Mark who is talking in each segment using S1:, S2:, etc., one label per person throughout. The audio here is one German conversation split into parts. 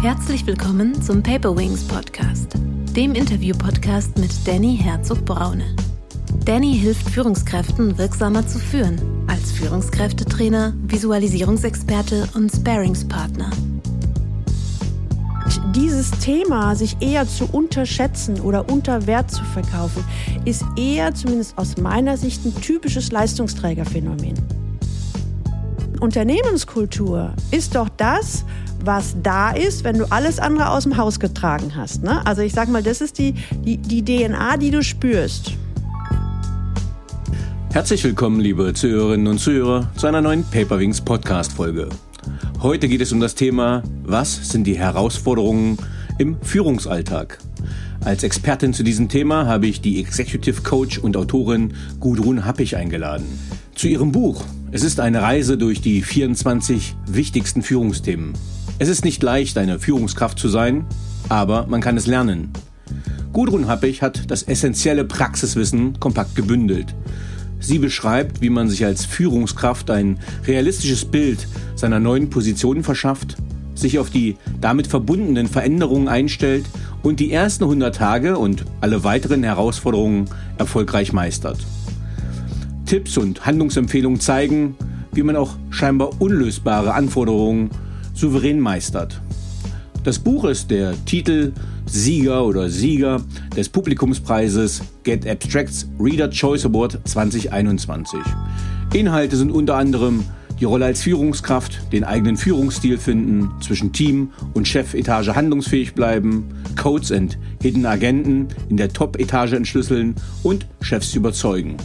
S1: Herzlich willkommen zum Paper Wings Podcast, dem Interview-Podcast mit Danny Herzog-Braune. Danny hilft Führungskräften wirksamer zu führen, als Führungskräftetrainer, Visualisierungsexperte und Sparingspartner.
S2: Dieses Thema, sich eher zu unterschätzen oder unter Wert zu verkaufen, ist eher, zumindest aus meiner Sicht, ein typisches Leistungsträgerphänomen. Unternehmenskultur ist doch das, was da ist, wenn du alles andere aus dem Haus getragen hast. Ne? Also ich sag mal, das ist die, die, die DNA, die du spürst.
S3: Herzlich willkommen, liebe Zuhörerinnen und Zuhörer, zu einer neuen Paperwings Podcast-Folge. Heute geht es um das Thema, was sind die Herausforderungen im Führungsalltag? Als Expertin zu diesem Thema habe ich die Executive Coach und Autorin Gudrun Happig eingeladen. Zu ihrem Buch es ist eine Reise durch die 24 wichtigsten Führungsthemen. Es ist nicht leicht, eine Führungskraft zu sein, aber man kann es lernen. Gudrun Happig hat das essentielle Praxiswissen kompakt gebündelt. Sie beschreibt, wie man sich als Führungskraft ein realistisches Bild seiner neuen Positionen verschafft, sich auf die damit verbundenen Veränderungen einstellt und die ersten 100 Tage und alle weiteren Herausforderungen erfolgreich meistert. Tipps und Handlungsempfehlungen zeigen, wie man auch scheinbar unlösbare Anforderungen souverän meistert. Das Buch ist der Titel Sieger oder Sieger des Publikumspreises Get Abstracts Reader Choice Award 2021. Inhalte sind unter anderem die Rolle als Führungskraft, den eigenen Führungsstil finden, zwischen Team und Chefetage handlungsfähig bleiben, Codes and Hidden Agenten in der Top-Etage entschlüsseln und Chefs überzeugen.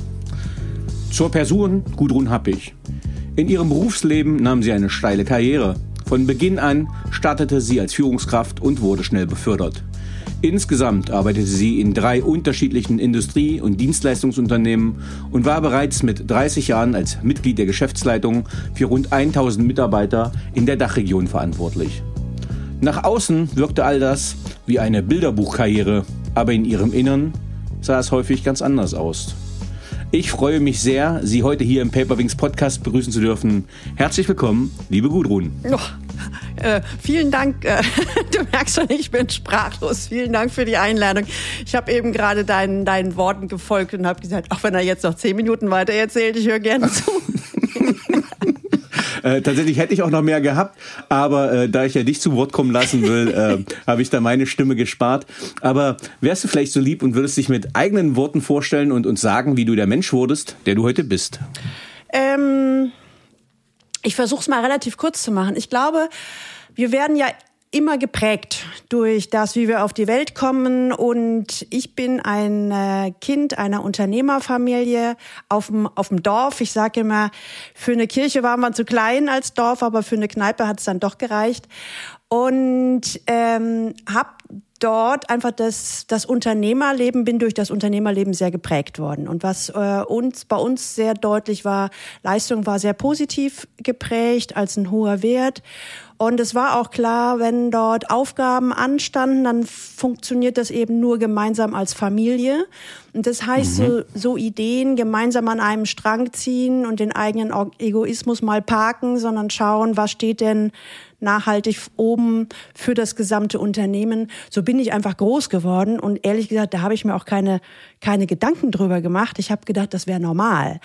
S3: Zur Person Gudrun Happig. In ihrem Berufsleben nahm sie eine steile Karriere. Von Beginn an startete sie als Führungskraft und wurde schnell befördert. Insgesamt arbeitete sie in drei unterschiedlichen Industrie- und Dienstleistungsunternehmen und war bereits mit 30 Jahren als Mitglied der Geschäftsleitung für rund 1000 Mitarbeiter in der Dachregion verantwortlich. Nach außen wirkte all das wie eine Bilderbuchkarriere, aber in ihrem Innern sah es häufig ganz anders aus. Ich freue mich sehr, Sie heute hier im Paperwings Podcast begrüßen zu dürfen. Herzlich willkommen, liebe Gudrun.
S2: Oh, äh, vielen Dank. Äh, du merkst schon, ich bin sprachlos. Vielen Dank für die Einladung. Ich habe eben gerade deinen, deinen Worten gefolgt und habe gesagt, auch wenn er jetzt noch zehn Minuten weiter erzählt, ich höre gerne zu.
S3: Äh, tatsächlich hätte ich auch noch mehr gehabt, aber äh, da ich ja dich zu Wort kommen lassen will, äh, habe ich da meine Stimme gespart. Aber wärst du vielleicht so lieb und würdest dich mit eigenen Worten vorstellen und uns sagen, wie du der Mensch wurdest, der du heute bist?
S2: Ähm, ich versuche es mal relativ kurz zu machen. Ich glaube, wir werden ja immer geprägt durch das, wie wir auf die Welt kommen. Und ich bin ein äh, Kind einer Unternehmerfamilie auf dem, auf dem Dorf. Ich sage immer, für eine Kirche war man zu klein als Dorf, aber für eine Kneipe hat es dann doch gereicht. Und ähm, habe dort einfach das, das Unternehmerleben, bin durch das Unternehmerleben sehr geprägt worden. Und was äh, uns bei uns sehr deutlich war, Leistung war sehr positiv geprägt als ein hoher Wert. Und es war auch klar, wenn dort Aufgaben anstanden, dann funktioniert das eben nur gemeinsam als Familie. Und das heißt, mhm. so, so Ideen gemeinsam an einem Strang ziehen und den eigenen Egoismus mal parken, sondern schauen, was steht denn nachhaltig oben für das gesamte Unternehmen. So bin ich einfach groß geworden und ehrlich gesagt, da habe ich mir auch keine, keine Gedanken drüber gemacht. Ich habe gedacht, das wäre normal.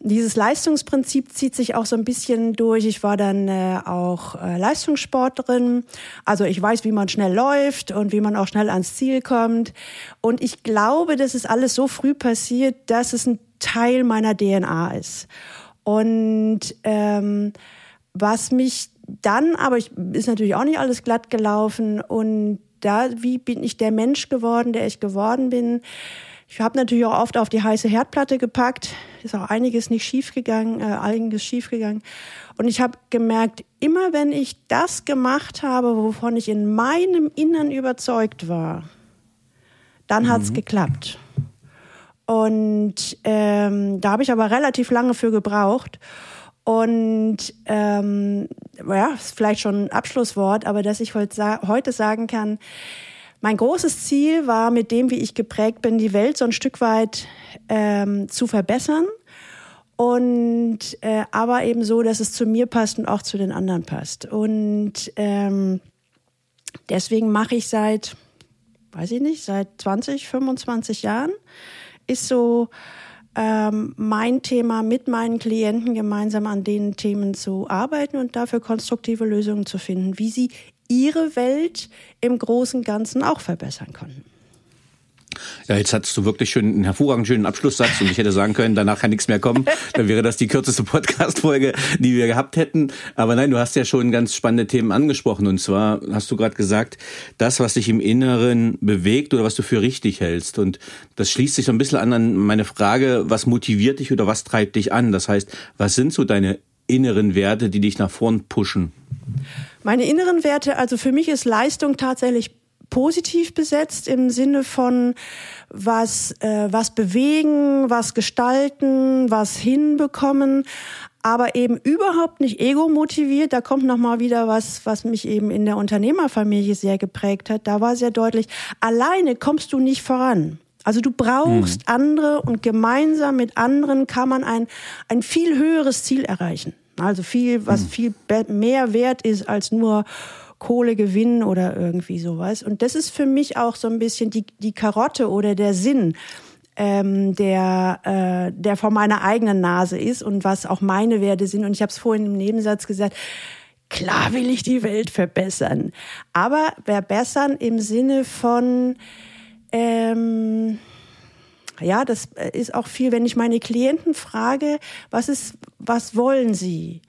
S2: Dieses Leistungsprinzip zieht sich auch so ein bisschen durch. Ich war dann äh, auch äh, Leistungssportlerin. Also ich weiß, wie man schnell läuft und wie man auch schnell ans Ziel kommt. Und ich glaube, das ist alles so früh passiert, dass es ein Teil meiner DNA ist. Und ähm, was mich dann, aber ich, ist natürlich auch nicht alles glatt gelaufen. Und da, wie bin ich der Mensch geworden, der ich geworden bin? Ich habe natürlich auch oft auf die heiße Herdplatte gepackt. Ist auch einiges nicht schiefgegangen, äh, einiges schiefgegangen. Und ich habe gemerkt, immer wenn ich das gemacht habe, wovon ich in meinem Innern überzeugt war, dann mhm. hat's geklappt. Und ähm, da habe ich aber relativ lange für gebraucht. Und ähm, ja, ist vielleicht schon ein Abschlusswort, aber dass ich heute, sagen kann, mein großes Ziel war, mit dem, wie ich geprägt bin, die Welt so ein Stück weit ähm, zu verbessern. Und äh, aber eben so, dass es zu mir passt und auch zu den anderen passt. Und ähm, deswegen mache ich seit, weiß ich nicht, seit 20, 25 Jahren, ist so ähm, mein Thema mit meinen Klienten gemeinsam an den Themen zu arbeiten und dafür konstruktive Lösungen zu finden, wie sie ihre Welt im großen Ganzen auch verbessern konnten.
S3: Ja, jetzt hattest du wirklich schön einen hervorragend schönen Abschlusssatz und ich hätte sagen können, danach kann nichts mehr kommen. Dann wäre das die kürzeste Podcast-Folge, die wir gehabt hätten. Aber nein, du hast ja schon ganz spannende Themen angesprochen. Und zwar hast du gerade gesagt, das, was dich im Inneren bewegt oder was du für richtig hältst. Und das schließt sich so ein bisschen an an meine Frage, was motiviert dich oder was treibt dich an? Das heißt, was sind so deine inneren Werte, die dich nach vorn pushen?
S2: Meine inneren Werte, also für mich ist Leistung tatsächlich positiv besetzt im Sinne von was äh, was bewegen, was gestalten, was hinbekommen, aber eben überhaupt nicht ego motiviert. Da kommt noch mal wieder was, was mich eben in der Unternehmerfamilie sehr geprägt hat. Da war sehr deutlich: Alleine kommst du nicht voran. Also du brauchst mhm. andere und gemeinsam mit anderen kann man ein ein viel höheres Ziel erreichen. Also viel, was mhm. viel mehr wert ist als nur Kohle gewinnen oder irgendwie sowas. Und das ist für mich auch so ein bisschen die, die Karotte oder der Sinn, ähm, der, äh, der vor meiner eigenen Nase ist und was auch meine Werte sind. Und ich habe es vorhin im Nebensatz gesagt, klar will ich die Welt verbessern. Aber verbessern im Sinne von, ähm, ja, das ist auch viel, wenn ich meine Klienten frage, was ist, was wollen sie?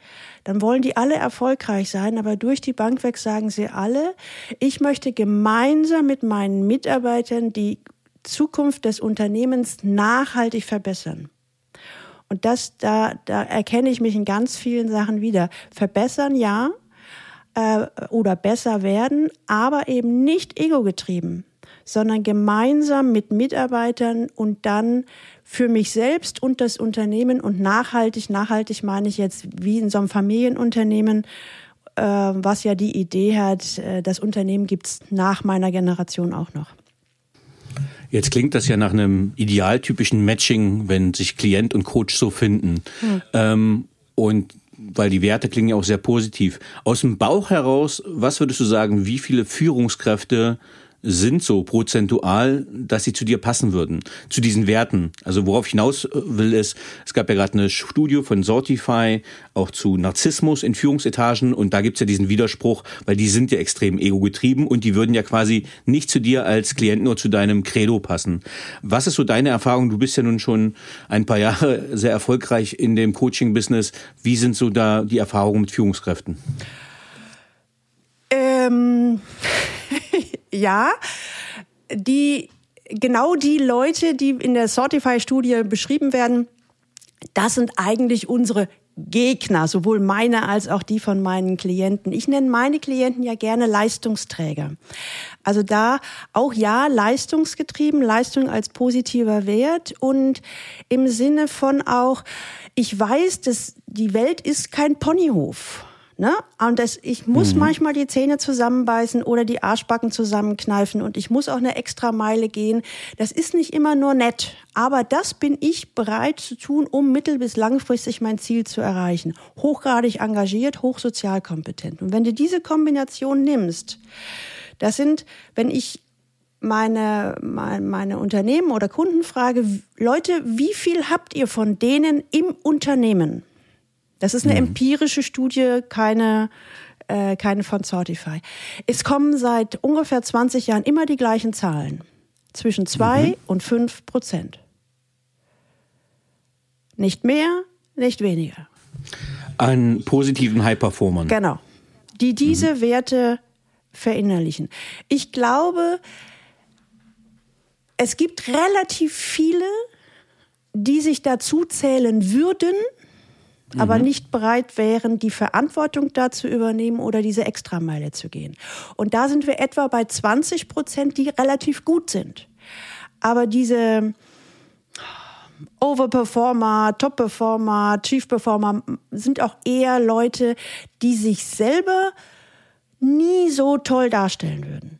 S2: dann wollen die alle erfolgreich sein, aber durch die Bank weg sagen sie alle, ich möchte gemeinsam mit meinen Mitarbeitern die Zukunft des Unternehmens nachhaltig verbessern. Und das, da, da erkenne ich mich in ganz vielen Sachen wieder. Verbessern, ja, äh, oder besser werden, aber eben nicht ego-getrieben, sondern gemeinsam mit Mitarbeitern und dann für mich selbst und das Unternehmen und nachhaltig, nachhaltig meine ich jetzt wie in so einem Familienunternehmen, äh, was ja die Idee hat, äh, das Unternehmen gibt's nach meiner Generation auch noch.
S3: Jetzt klingt das ja nach einem idealtypischen Matching, wenn sich Klient und Coach so finden. Hm. Ähm, und weil die Werte klingen ja auch sehr positiv. Aus dem Bauch heraus, was würdest du sagen, wie viele Führungskräfte sind so prozentual, dass sie zu dir passen würden, zu diesen Werten. Also worauf hinaus äh, will ist, es gab ja gerade eine Studie von Sortify auch zu Narzissmus in Führungsetagen und da gibt's ja diesen Widerspruch, weil die sind ja extrem ego-getrieben und die würden ja quasi nicht zu dir als Klient nur zu deinem Credo passen. Was ist so deine Erfahrung? Du bist ja nun schon ein paar Jahre sehr erfolgreich in dem Coaching-Business. Wie sind so da die Erfahrungen mit Führungskräften?
S2: Ähm ja, die genau die Leute, die in der Sortify-Studie beschrieben werden, das sind eigentlich unsere Gegner, sowohl meine als auch die von meinen Klienten. Ich nenne meine Klienten ja gerne Leistungsträger. Also da auch ja leistungsgetrieben, Leistung als positiver Wert und im Sinne von auch, ich weiß, dass die Welt ist kein Ponyhof. Ne? Und das, ich muss mhm. manchmal die Zähne zusammenbeißen oder die Arschbacken zusammenkneifen und ich muss auch eine extra Meile gehen. Das ist nicht immer nur nett, aber das bin ich bereit zu tun, um mittel- bis langfristig mein Ziel zu erreichen. Hochgradig engagiert, hochsozialkompetent. Und wenn du diese Kombination nimmst, das sind, wenn ich meine, meine Unternehmen oder Kunden frage, Leute, wie viel habt ihr von denen im Unternehmen? Das ist eine mhm. empirische Studie, keine, äh, keine von Sortify. Es kommen seit ungefähr 20 Jahren immer die gleichen Zahlen. Zwischen zwei mhm. und fünf Prozent. Nicht mehr, nicht weniger.
S3: An positiven High-Performern.
S2: Genau. Die diese mhm. Werte verinnerlichen. Ich glaube, es gibt relativ viele, die sich dazu zählen würden, mhm. aber nicht bereit wären, die Verantwortung da zu übernehmen oder diese Extrameile zu gehen. Und da sind wir etwa bei 20 Prozent, die relativ gut sind. Aber diese Overperformer, Topperformer, Chief Performer sind auch eher Leute, die sich selber nie so toll darstellen würden.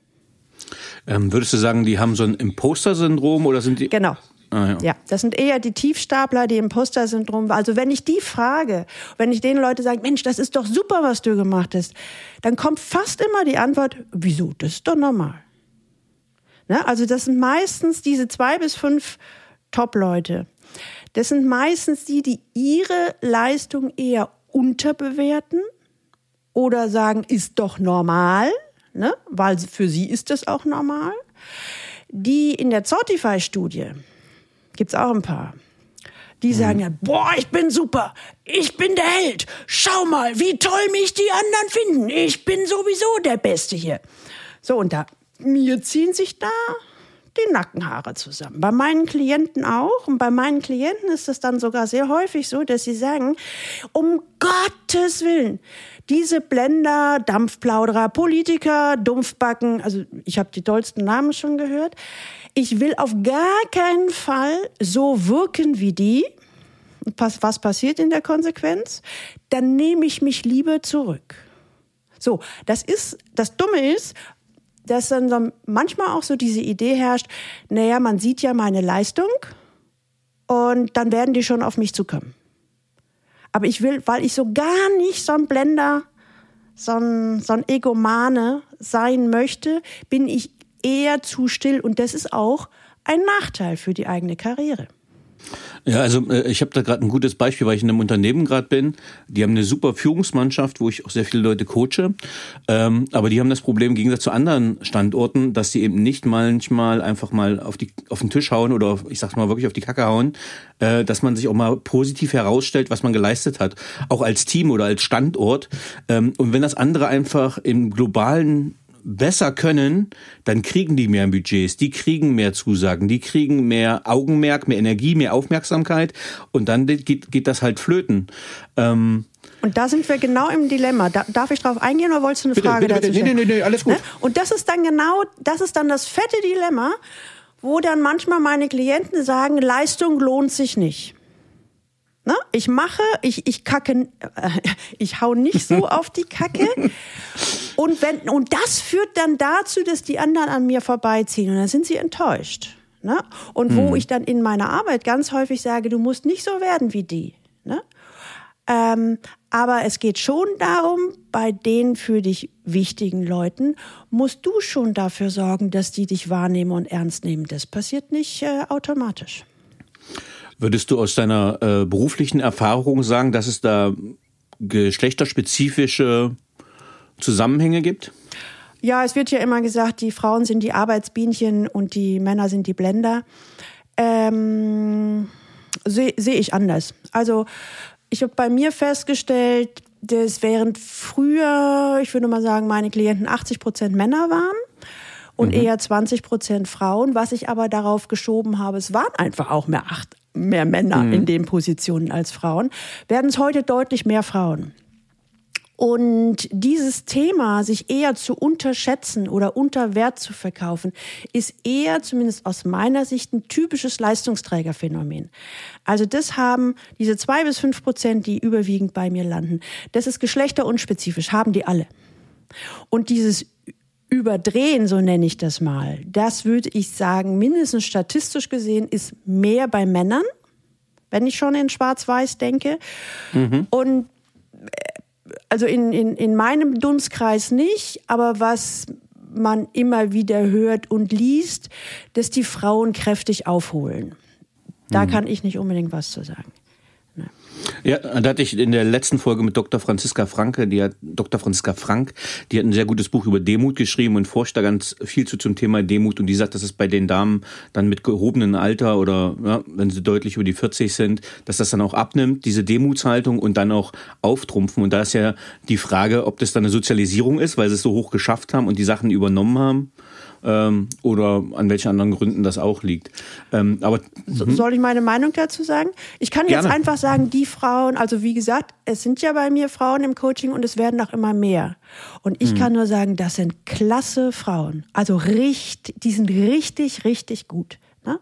S3: Ähm, würdest du sagen, die haben so ein Imposter-Syndrom oder sind die?
S2: Genau. Ah, ja. ja. das sind eher die Tiefstapler, die Imposter-Syndrom. Also wenn ich die frage, wenn ich den Leuten sage, Mensch, das ist doch super, was du gemacht hast, dann kommt fast immer die Antwort, wieso, das ist doch normal. Ne? Also das sind meistens diese zwei bis fünf Top-Leute. Das sind meistens die, die ihre Leistung eher unterbewerten oder sagen, ist doch normal, ne? weil für sie ist das auch normal. Die in der Zotify-Studie, gibt's auch ein paar, die mhm. sagen ja, boah, ich bin super, ich bin der Held, schau mal, wie toll mich die anderen finden, ich bin sowieso der Beste hier. So, und da, mir ziehen sich da die Nackenhaare zusammen. Bei meinen Klienten auch. Und bei meinen Klienten ist es dann sogar sehr häufig so, dass sie sagen, um Gottes Willen, diese Blender, Dampfplauderer, Politiker, Dumpfbacken, also ich habe die tollsten Namen schon gehört. Ich will auf gar keinen Fall so wirken wie die. Was passiert in der Konsequenz? Dann nehme ich mich lieber zurück. So, das ist, das Dumme ist, dass dann so manchmal auch so diese Idee herrscht, naja, man sieht ja meine Leistung und dann werden die schon auf mich zukommen. Aber ich will, weil ich so gar nicht so ein Blender, so ein, so ein Egomane sein möchte, bin ich eher zu still und das ist auch ein Nachteil für die eigene Karriere.
S3: Ja, also äh, ich habe da gerade ein gutes Beispiel, weil ich in einem Unternehmen gerade bin. Die haben eine super Führungsmannschaft, wo ich auch sehr viele Leute coache. Ähm, aber die haben das Problem im Gegensatz zu anderen Standorten, dass sie eben nicht manchmal einfach mal auf, die, auf den Tisch hauen oder auf, ich sag's mal wirklich auf die Kacke hauen, äh, dass man sich auch mal positiv herausstellt, was man geleistet hat. Auch als Team oder als Standort. Ähm, und wenn das andere einfach im globalen besser können, dann kriegen die mehr Budgets, die kriegen mehr Zusagen, die kriegen mehr Augenmerk, mehr Energie, mehr Aufmerksamkeit und dann geht, geht das halt flöten.
S2: Ähm, und da sind wir genau im Dilemma. Da, darf ich drauf eingehen oder wolltest du eine
S3: bitte,
S2: Frage
S3: bitte, dazu bitte. Nee, nee, nee, alles gut. Ne?
S2: Und das ist dann genau, das ist dann das fette Dilemma, wo dann manchmal meine Klienten sagen, Leistung lohnt sich nicht. Ne? Ich mache, ich, ich kacke, äh, ich hau nicht so auf die Kacke. Und, wenn, und das führt dann dazu, dass die anderen an mir vorbeiziehen. Und dann sind sie enttäuscht. Ne? Und wo hm. ich dann in meiner Arbeit ganz häufig sage, du musst nicht so werden wie die. Ne? Ähm, aber es geht schon darum, bei den für dich wichtigen Leuten musst du schon dafür sorgen, dass die dich wahrnehmen und ernst nehmen. Das passiert nicht äh, automatisch.
S3: Würdest du aus deiner äh, beruflichen Erfahrung sagen, dass es da geschlechterspezifische Zusammenhänge gibt?
S2: Ja, es wird ja immer gesagt, die Frauen sind die Arbeitsbienchen und die Männer sind die Blender. Ähm, Sehe seh ich anders. Also ich habe bei mir festgestellt, dass während früher, ich würde mal sagen, meine Klienten 80 Prozent Männer waren und mhm. eher 20 Prozent Frauen, was ich aber darauf geschoben habe, es waren einfach auch mehr acht, mehr Männer mhm. in den Positionen als Frauen, werden es heute deutlich mehr Frauen. Und dieses Thema, sich eher zu unterschätzen oder unter Wert zu verkaufen, ist eher, zumindest aus meiner Sicht, ein typisches Leistungsträgerphänomen. Also das haben diese zwei bis fünf Prozent, die überwiegend bei mir landen. Das ist geschlechterunspezifisch, haben die alle. Und dieses Überdrehen, so nenne ich das mal, das würde ich sagen, mindestens statistisch gesehen, ist mehr bei Männern, wenn ich schon in Schwarz-Weiß denke. Mhm. Und äh, also in, in, in meinem Dunstkreis nicht, aber was man immer wieder hört und liest, dass die Frauen kräftig aufholen. Da mhm. kann ich nicht unbedingt was zu sagen.
S3: Ja, da hatte ich in der letzten Folge mit Dr. Franziska Franke, die hat Dr. Franziska Frank, die hat ein sehr gutes Buch über Demut geschrieben und forscht da ganz viel zu zum Thema Demut und die sagt, dass es bei den Damen dann mit gehobenem Alter oder ja, wenn sie deutlich über die 40 sind, dass das dann auch abnimmt, diese Demutshaltung und dann auch auftrumpfen und da ist ja die Frage, ob das dann eine Sozialisierung ist, weil sie es so hoch geschafft haben und die Sachen übernommen haben ähm, oder an welchen anderen Gründen das auch liegt. Ähm, aber
S2: mhm. soll ich meine Meinung dazu sagen? Ich kann jetzt Gerne. einfach sagen, die Frauen, also wie gesagt, es sind ja bei mir Frauen im Coaching und es werden auch immer mehr. Und ich mhm. kann nur sagen, das sind klasse Frauen. Also richtig, die sind richtig, richtig gut. Ne?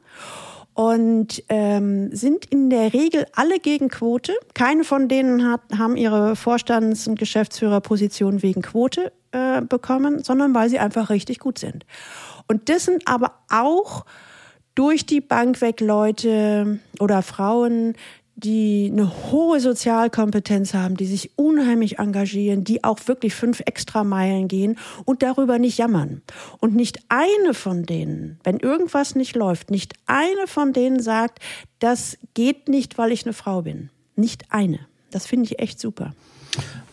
S2: Und ähm, sind in der Regel alle gegen Quote. Keine von denen hat, haben ihre Vorstands- und Geschäftsführerposition wegen Quote äh, bekommen, sondern weil sie einfach richtig gut sind. Und das sind aber auch durch die Bank weg Leute oder Frauen, die eine hohe Sozialkompetenz haben, die sich unheimlich engagieren, die auch wirklich fünf extra Meilen gehen und darüber nicht jammern. Und nicht eine von denen, wenn irgendwas nicht läuft, nicht eine von denen sagt, das geht nicht, weil ich eine Frau bin. Nicht eine. Das finde ich echt super.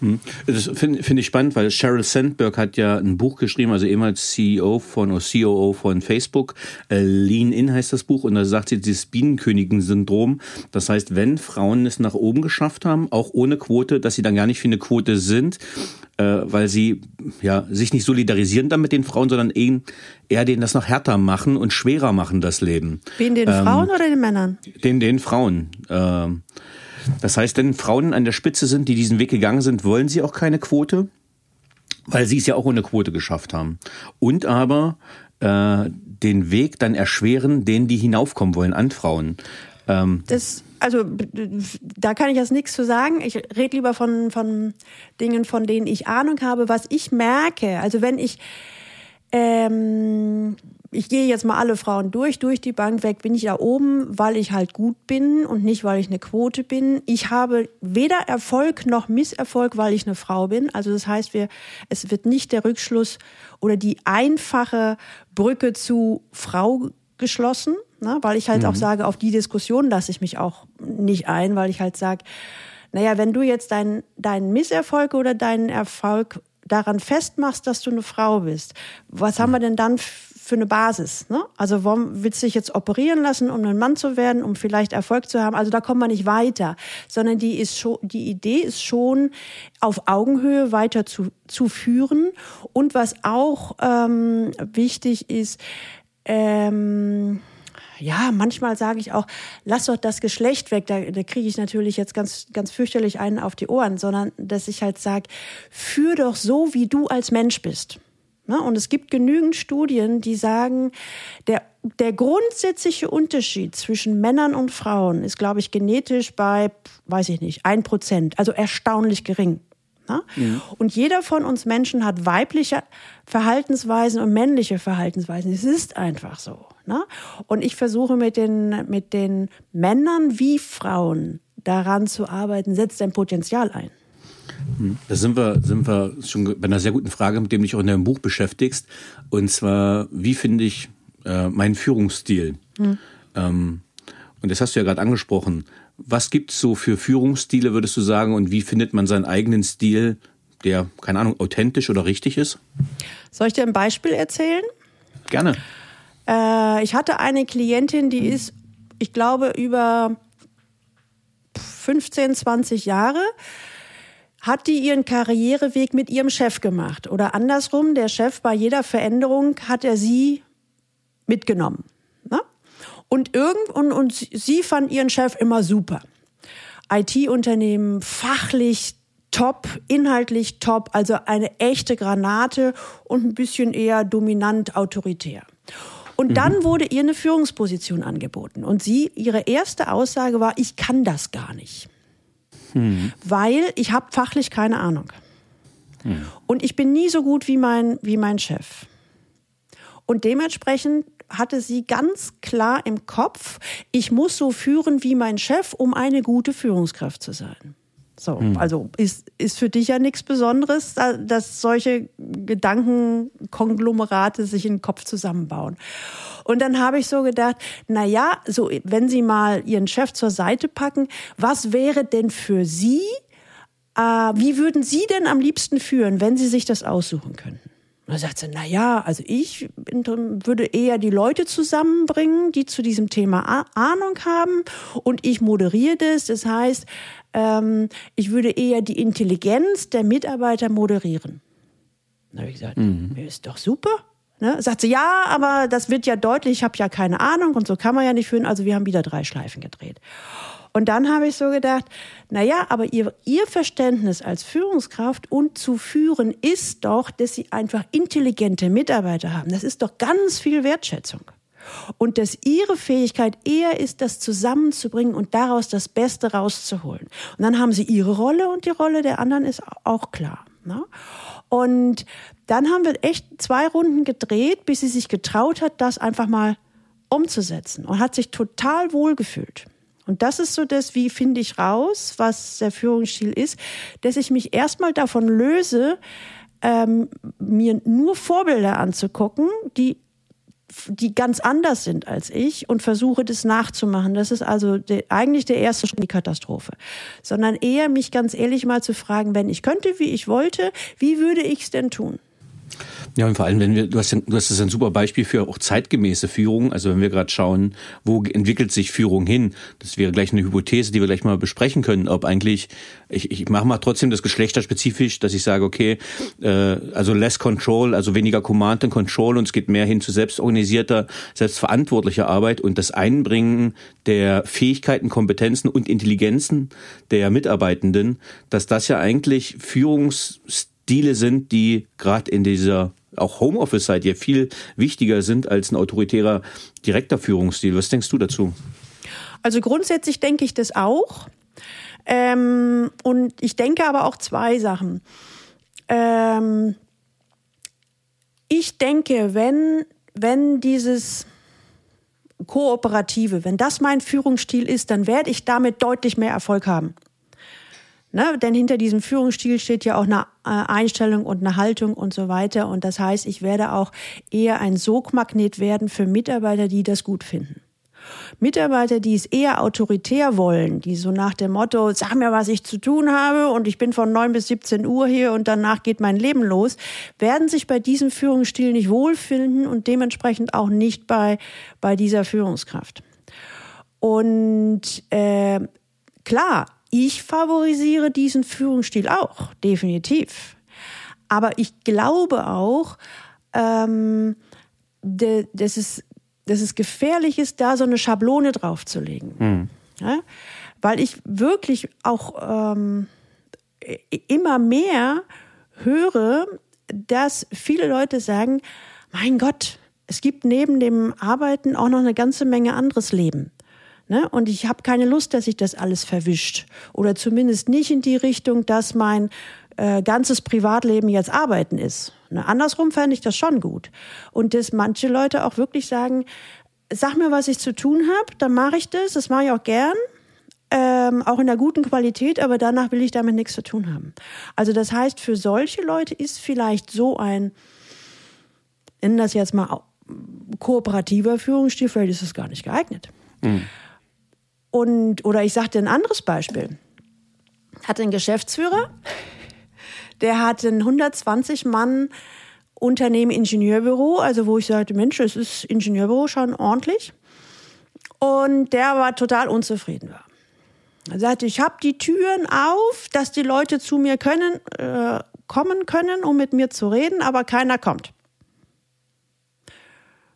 S3: Hm. Das finde find ich spannend, weil Sheryl Sandberg hat ja ein Buch geschrieben, also ehemals CEO von oder COO von Facebook. Äh, Lean In heißt das Buch und da sagt sie dieses Bienenkönigen-Syndrom. Das heißt, wenn Frauen es nach oben geschafft haben, auch ohne Quote, dass sie dann gar nicht für eine Quote sind, äh, weil sie ja sich nicht solidarisieren dann mit den Frauen, sondern eher, eher denen das noch härter machen und schwerer machen das Leben.
S2: Wen den ähm, Frauen oder den Männern?
S3: Den den Frauen. Äh, das heißt, wenn Frauen an der Spitze sind, die diesen Weg gegangen sind, wollen sie auch keine Quote, weil sie es ja auch ohne Quote geschafft haben. Und aber äh, den Weg dann erschweren, denen die hinaufkommen wollen an Frauen.
S2: Ähm, das also da kann ich jetzt nichts zu sagen. Ich rede lieber von, von Dingen, von denen ich Ahnung habe. Was ich merke, also wenn ich ähm, ich gehe jetzt mal alle Frauen durch, durch die Bank weg, bin ich da oben, weil ich halt gut bin und nicht, weil ich eine Quote bin. Ich habe weder Erfolg noch Misserfolg, weil ich eine Frau bin. Also das heißt, wir, es wird nicht der Rückschluss oder die einfache Brücke zu Frau geschlossen, ne? weil ich halt mhm. auch sage, auf die Diskussion lasse ich mich auch nicht ein, weil ich halt sage, naja, wenn du jetzt deinen deinen Misserfolg oder deinen Erfolg daran festmachst, dass du eine Frau bist, was haben wir denn dann für eine Basis? Ne? Also warum willst du dich jetzt operieren lassen, um ein Mann zu werden, um vielleicht Erfolg zu haben? Also da kommt man nicht weiter, sondern die ist schon, die Idee ist schon auf Augenhöhe weiter zu, zu führen. Und was auch ähm, wichtig ist, ähm, ja, manchmal sage ich auch, lass doch das Geschlecht weg. Da, da kriege ich natürlich jetzt ganz, ganz fürchterlich einen auf die Ohren, sondern dass ich halt sage, führ doch so, wie du als Mensch bist. Ne? Und es gibt genügend Studien, die sagen, der, der grundsätzliche Unterschied zwischen Männern und Frauen ist, glaube ich, genetisch bei, weiß ich nicht, ein Prozent, also erstaunlich gering. Ne? Mhm. Und jeder von uns Menschen hat weibliche Verhaltensweisen und männliche Verhaltensweisen. Es ist einfach so. Ne? Und ich versuche mit den, mit den Männern wie Frauen daran zu arbeiten, setzt dein Potenzial ein.
S3: Da sind wir, sind wir schon bei einer sehr guten Frage, mit dem du dich auch in deinem Buch beschäftigst. Und zwar, wie finde ich äh, meinen Führungsstil? Hm. Ähm, und das hast du ja gerade angesprochen. Was gibt's so für Führungsstile, würdest du sagen, und wie findet man seinen eigenen Stil, der, keine Ahnung, authentisch oder richtig ist?
S2: Soll ich dir ein Beispiel erzählen?
S3: Gerne.
S2: Äh, ich hatte eine Klientin, die ist, ich glaube, über 15, 20 Jahre hat die ihren Karriereweg mit ihrem Chef gemacht. Oder andersrum, der Chef bei jeder Veränderung hat er sie mitgenommen. Ne? Und, irgend, und, und sie fand ihren Chef immer super. IT-Unternehmen, fachlich top, inhaltlich top, also eine echte Granate und ein bisschen eher dominant autoritär. Und mhm. dann wurde ihr eine Führungsposition angeboten. Und sie, ihre erste Aussage war, ich kann das gar nicht. Mhm. Weil ich habe fachlich keine Ahnung. Mhm. Und ich bin nie so gut wie mein, wie mein Chef. Und dementsprechend hatte sie ganz klar im Kopf, ich muss so führen wie mein Chef, um eine gute Führungskraft zu sein. So, hm. also ist, ist für dich ja nichts Besonderes, dass solche Gedankenkonglomerate sich in den Kopf zusammenbauen. Und dann habe ich so gedacht, na ja, so, wenn Sie mal Ihren Chef zur Seite packen, was wäre denn für Sie, äh, wie würden Sie denn am liebsten führen, wenn Sie sich das aussuchen könnten? Und da sagt sie, na ja, also ich würde eher die Leute zusammenbringen, die zu diesem Thema Ahnung haben und ich moderiere das. Das heißt, ähm, ich würde eher die Intelligenz der Mitarbeiter moderieren. Da habe ich gesagt, mhm. ist doch super. Ne? Sagt sie, ja, aber das wird ja deutlich, ich habe ja keine Ahnung und so kann man ja nicht führen. Also wir haben wieder drei Schleifen gedreht. Und dann habe ich so gedacht, na ja, aber ihr, ihr Verständnis als Führungskraft und zu führen ist doch, dass sie einfach intelligente Mitarbeiter haben. Das ist doch ganz viel Wertschätzung. Und dass ihre Fähigkeit eher ist, das zusammenzubringen und daraus das Beste rauszuholen. Und dann haben sie ihre Rolle und die Rolle der anderen ist auch klar. Ne? Und dann haben wir echt zwei Runden gedreht, bis sie sich getraut hat, das einfach mal umzusetzen und hat sich total wohlgefühlt. Und das ist so das, wie finde ich raus, was der Führungsstil ist, dass ich mich erstmal davon löse, ähm, mir nur Vorbilder anzugucken, die die ganz anders sind als ich und versuche das nachzumachen. Das ist also de, eigentlich der erste Schritt in die Katastrophe. Sondern eher mich ganz ehrlich mal zu fragen, wenn ich könnte, wie ich wollte, wie würde ich es denn tun?
S3: Ja, und vor allem, wenn wir, du hast, du hast das ein super Beispiel für auch zeitgemäße Führung. Also wenn wir gerade schauen, wo entwickelt sich Führung hin, das wäre gleich eine Hypothese, die wir gleich mal besprechen können, ob eigentlich, ich, ich mache mal trotzdem das geschlechterspezifisch, dass ich sage, okay, äh, also less control, also weniger Command and Control und es geht mehr hin zu selbstorganisierter, selbstverantwortlicher Arbeit und das Einbringen der Fähigkeiten, Kompetenzen und Intelligenzen der Mitarbeitenden, dass das ja eigentlich Führungsstile sind, die gerade in dieser auch Homeoffice-Zeit ja viel wichtiger sind als ein autoritärer direkter Führungsstil. Was denkst du dazu?
S2: Also grundsätzlich denke ich das auch. Ähm, und ich denke aber auch zwei Sachen. Ähm, ich denke, wenn, wenn dieses Kooperative, wenn das mein Führungsstil ist, dann werde ich damit deutlich mehr Erfolg haben. Ne? Denn hinter diesem Führungsstil steht ja auch eine äh, Einstellung und eine Haltung und so weiter. Und das heißt, ich werde auch eher ein Sogmagnet werden für Mitarbeiter, die das gut finden. Mitarbeiter, die es eher autoritär wollen, die so nach dem Motto, sag mir, was ich zu tun habe und ich bin von 9 bis 17 Uhr hier und danach geht mein Leben los, werden sich bei diesem Führungsstil nicht wohlfinden und dementsprechend auch nicht bei, bei dieser Führungskraft. Und äh, klar, ich favorisiere diesen Führungsstil auch, definitiv. Aber ich glaube auch, ähm, de, dass, es, dass es gefährlich ist, da so eine Schablone draufzulegen. Mhm. Ja? Weil ich wirklich auch ähm, immer mehr höre, dass viele Leute sagen, mein Gott, es gibt neben dem Arbeiten auch noch eine ganze Menge anderes Leben. Ne? Und ich habe keine Lust, dass sich das alles verwischt. Oder zumindest nicht in die Richtung, dass mein äh, ganzes Privatleben jetzt Arbeiten ist. Ne? Andersrum fände ich das schon gut. Und dass manche Leute auch wirklich sagen, sag mir, was ich zu tun habe, dann mache ich das, das mache ich auch gern. Ähm, auch in der guten Qualität, aber danach will ich damit nichts zu tun haben. Also das heißt, für solche Leute ist vielleicht so ein, nennen das jetzt mal kooperativer Führungsstil, vielleicht ist es gar nicht geeignet. Mhm. Und, oder ich sagte ein anderes Beispiel. Hatte einen Geschäftsführer, der hatte ein 120 Mann Unternehmen Ingenieurbüro, also wo ich sagte, Mensch, es ist Ingenieurbüro schon ordentlich. Und der war total unzufrieden. Er sagte, ich habe die Türen auf, dass die Leute zu mir können, äh, kommen können, um mit mir zu reden, aber keiner kommt.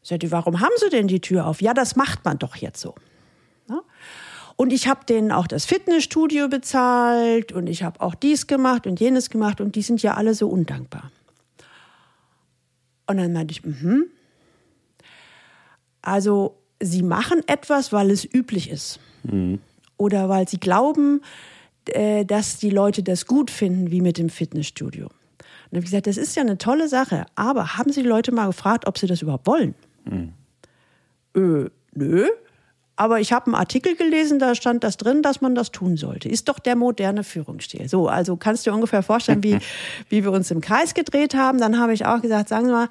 S2: Ich sagte, warum haben Sie denn die Tür auf? Ja, das macht man doch jetzt so. Und ich habe denen auch das Fitnessstudio bezahlt und ich habe auch dies gemacht und jenes gemacht und die sind ja alle so undankbar. Und dann meinte ich, mhm. Also sie machen etwas, weil es üblich ist. Mhm. Oder weil sie glauben, äh, dass die Leute das gut finden, wie mit dem Fitnessstudio. Und dann habe ich gesagt, das ist ja eine tolle Sache, aber haben Sie die Leute mal gefragt, ob sie das überhaupt wollen? Mhm. Äh, nö. Aber ich habe einen Artikel gelesen, da stand das drin, dass man das tun sollte. Ist doch der moderne Führungsstil. So, also kannst du dir ungefähr vorstellen, wie, wie wir uns im Kreis gedreht haben. Dann habe ich auch gesagt, sagen Sie mal,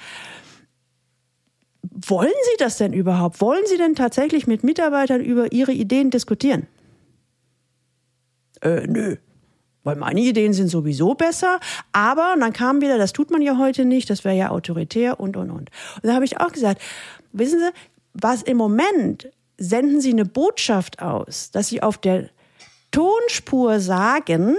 S2: wollen Sie das denn überhaupt? Wollen Sie denn tatsächlich mit Mitarbeitern über Ihre Ideen diskutieren? Äh, nö. Weil meine Ideen sind sowieso besser, aber und dann kam wieder, das tut man ja heute nicht, das wäre ja autoritär und und und. Und da habe ich auch gesagt, wissen Sie, was im Moment senden Sie eine Botschaft aus, dass Sie auf der Tonspur sagen,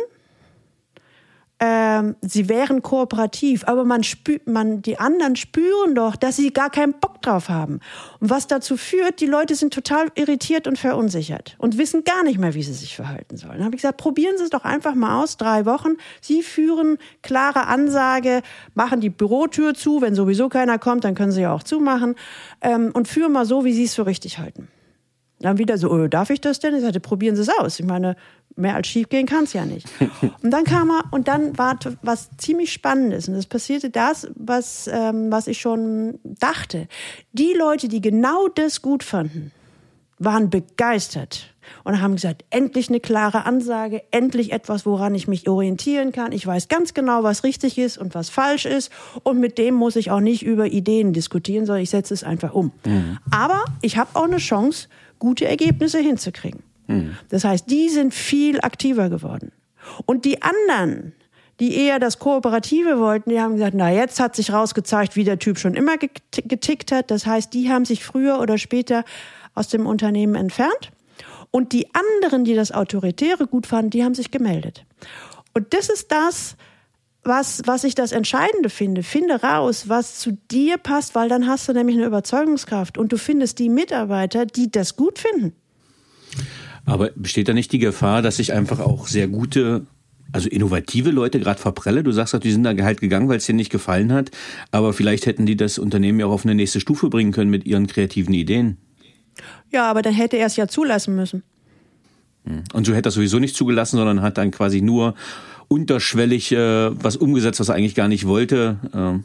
S2: ähm, sie wären kooperativ, aber man spürt, man, die anderen spüren doch, dass sie gar keinen Bock drauf haben. Und was dazu führt, die Leute sind total irritiert und verunsichert und wissen gar nicht mehr, wie sie sich verhalten sollen. Dann habe ich gesagt, probieren Sie es doch einfach mal aus, drei Wochen. Sie führen klare Ansage, machen die Bürotür zu, wenn sowieso keiner kommt, dann können Sie ja auch zumachen ähm, und führen mal so, wie Sie es für richtig halten. Dann wieder so, oh, darf ich das denn? Ich sagte, probieren Sie es aus. Ich meine, mehr als schief gehen kann es ja nicht. Und dann kam er, und dann war was ziemlich Spannendes. Und es passierte das, was, ähm, was ich schon dachte. Die Leute, die genau das gut fanden, waren begeistert und haben gesagt, endlich eine klare Ansage, endlich etwas, woran ich mich orientieren kann. Ich weiß ganz genau, was richtig ist und was falsch ist. Und mit dem muss ich auch nicht über Ideen diskutieren, sondern ich setze es einfach um. Mhm. Aber ich habe auch eine Chance, gute Ergebnisse hinzukriegen. Mhm. Das heißt, die sind viel aktiver geworden. Und die anderen, die eher das Kooperative wollten, die haben gesagt, na, jetzt hat sich rausgezeigt, wie der Typ schon immer getickt hat. Das heißt, die haben sich früher oder später aus dem Unternehmen entfernt. Und die anderen, die das Autoritäre gut fanden, die haben sich gemeldet. Und das ist das, was, was ich das Entscheidende finde. Finde raus, was zu dir passt, weil dann hast du nämlich eine Überzeugungskraft und du findest die Mitarbeiter, die das gut finden.
S3: Aber besteht da nicht die Gefahr, dass sich einfach auch sehr gute also innovative Leute gerade verprelle. Du sagst, die sind da halt gegangen, weil es dir nicht gefallen hat. Aber vielleicht hätten die das Unternehmen ja auch auf eine nächste Stufe bringen können mit ihren kreativen Ideen.
S2: Ja, aber dann hätte er es ja zulassen müssen.
S3: Hm. Und so hätte er sowieso nicht zugelassen, sondern hat dann quasi nur unterschwellig äh, was umgesetzt, was er eigentlich gar nicht wollte. Ähm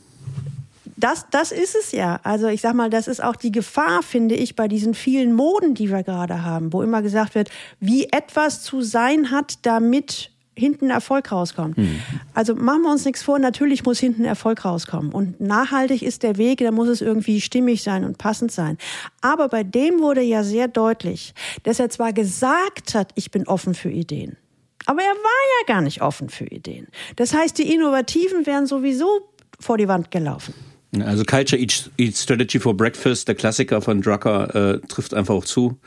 S2: das, das ist es ja. Also ich sag mal, das ist auch die Gefahr, finde ich, bei diesen vielen Moden, die wir gerade haben, wo immer gesagt wird, wie etwas zu sein hat, damit hinten Erfolg rauskommt. Mhm. Also machen wir uns nichts vor, natürlich muss hinten Erfolg rauskommen. Und nachhaltig ist der Weg, da muss es irgendwie stimmig sein und passend sein. Aber bei dem wurde ja sehr deutlich, dass er zwar gesagt hat, ich bin offen für Ideen. Aber er war ja gar nicht offen für Ideen. Das heißt, die Innovativen wären sowieso vor die Wand gelaufen.
S3: Also Culture Eats, Strategy for Breakfast, der Klassiker von Drucker, äh, trifft einfach auch zu.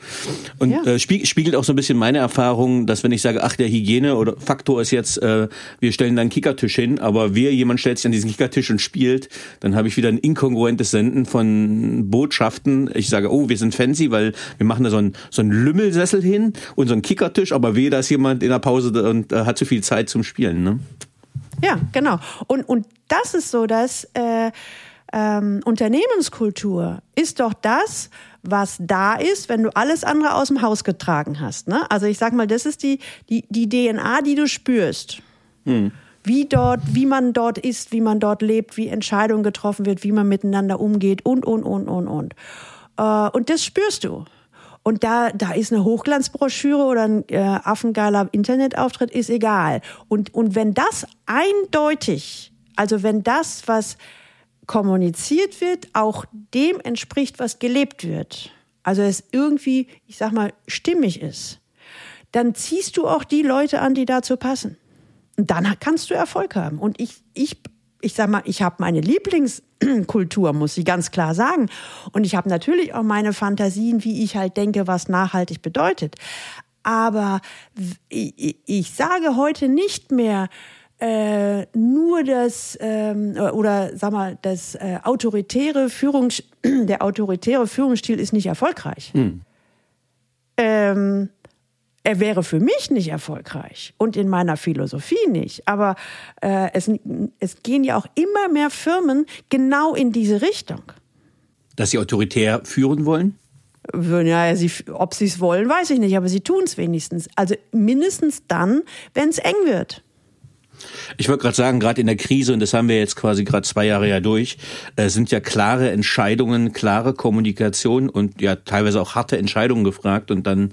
S3: Und ja. äh, spiegelt auch so ein bisschen meine Erfahrung, dass wenn ich sage, ach, der Hygiene oder Faktor ist jetzt, äh, wir stellen da einen Kickertisch hin, aber wer jemand stellt sich an diesen Kickertisch und spielt, dann habe ich wieder ein inkongruentes Senden von Botschaften. Ich sage, oh, wir sind fancy, weil wir machen da so einen, so einen Lümmelsessel hin und so einen Kickertisch, aber weh, da ist jemand in der Pause und äh, hat zu viel Zeit zum Spielen. Ne?
S2: Ja, genau. Und, und das ist so, dass... Äh, ähm, Unternehmenskultur ist doch das, was da ist, wenn du alles andere aus dem Haus getragen hast. Ne? Also ich sag mal, das ist die, die, die DNA, die du spürst. Hm. Wie dort, wie man dort ist, wie man dort lebt, wie Entscheidungen getroffen wird, wie man miteinander umgeht und, und, und, und, und. Äh, und das spürst du. Und da, da ist eine Hochglanzbroschüre oder ein äh, affengeiler Internetauftritt, ist egal. Und, und wenn das eindeutig, also wenn das, was kommuniziert wird, auch dem entspricht, was gelebt wird, also es irgendwie, ich sag mal, stimmig ist, dann ziehst du auch die Leute an, die dazu passen. Und dann kannst du Erfolg haben. Und ich, ich, ich sag mal, ich habe meine Lieblingskultur, muss ich ganz klar sagen. Und ich habe natürlich auch meine Fantasien, wie ich halt denke, was nachhaltig bedeutet. Aber ich, ich sage heute nicht mehr, äh, nur das ähm, oder sag mal das äh, autoritäre Führungs der autoritäre Führungsstil ist nicht erfolgreich. Hm. Ähm, er wäre für mich nicht erfolgreich und in meiner Philosophie nicht. Aber äh, es, es gehen ja auch immer mehr Firmen genau in diese Richtung.
S3: Dass sie autoritär führen wollen?
S2: Ja, sie, ob sie es wollen, weiß ich nicht, aber sie tun es wenigstens. Also mindestens dann, wenn es eng wird.
S3: Ich wollte gerade sagen, gerade in der Krise, und das haben wir jetzt quasi gerade zwei Jahre ja durch, äh, sind ja klare Entscheidungen, klare Kommunikation und ja teilweise auch harte Entscheidungen gefragt. Und dann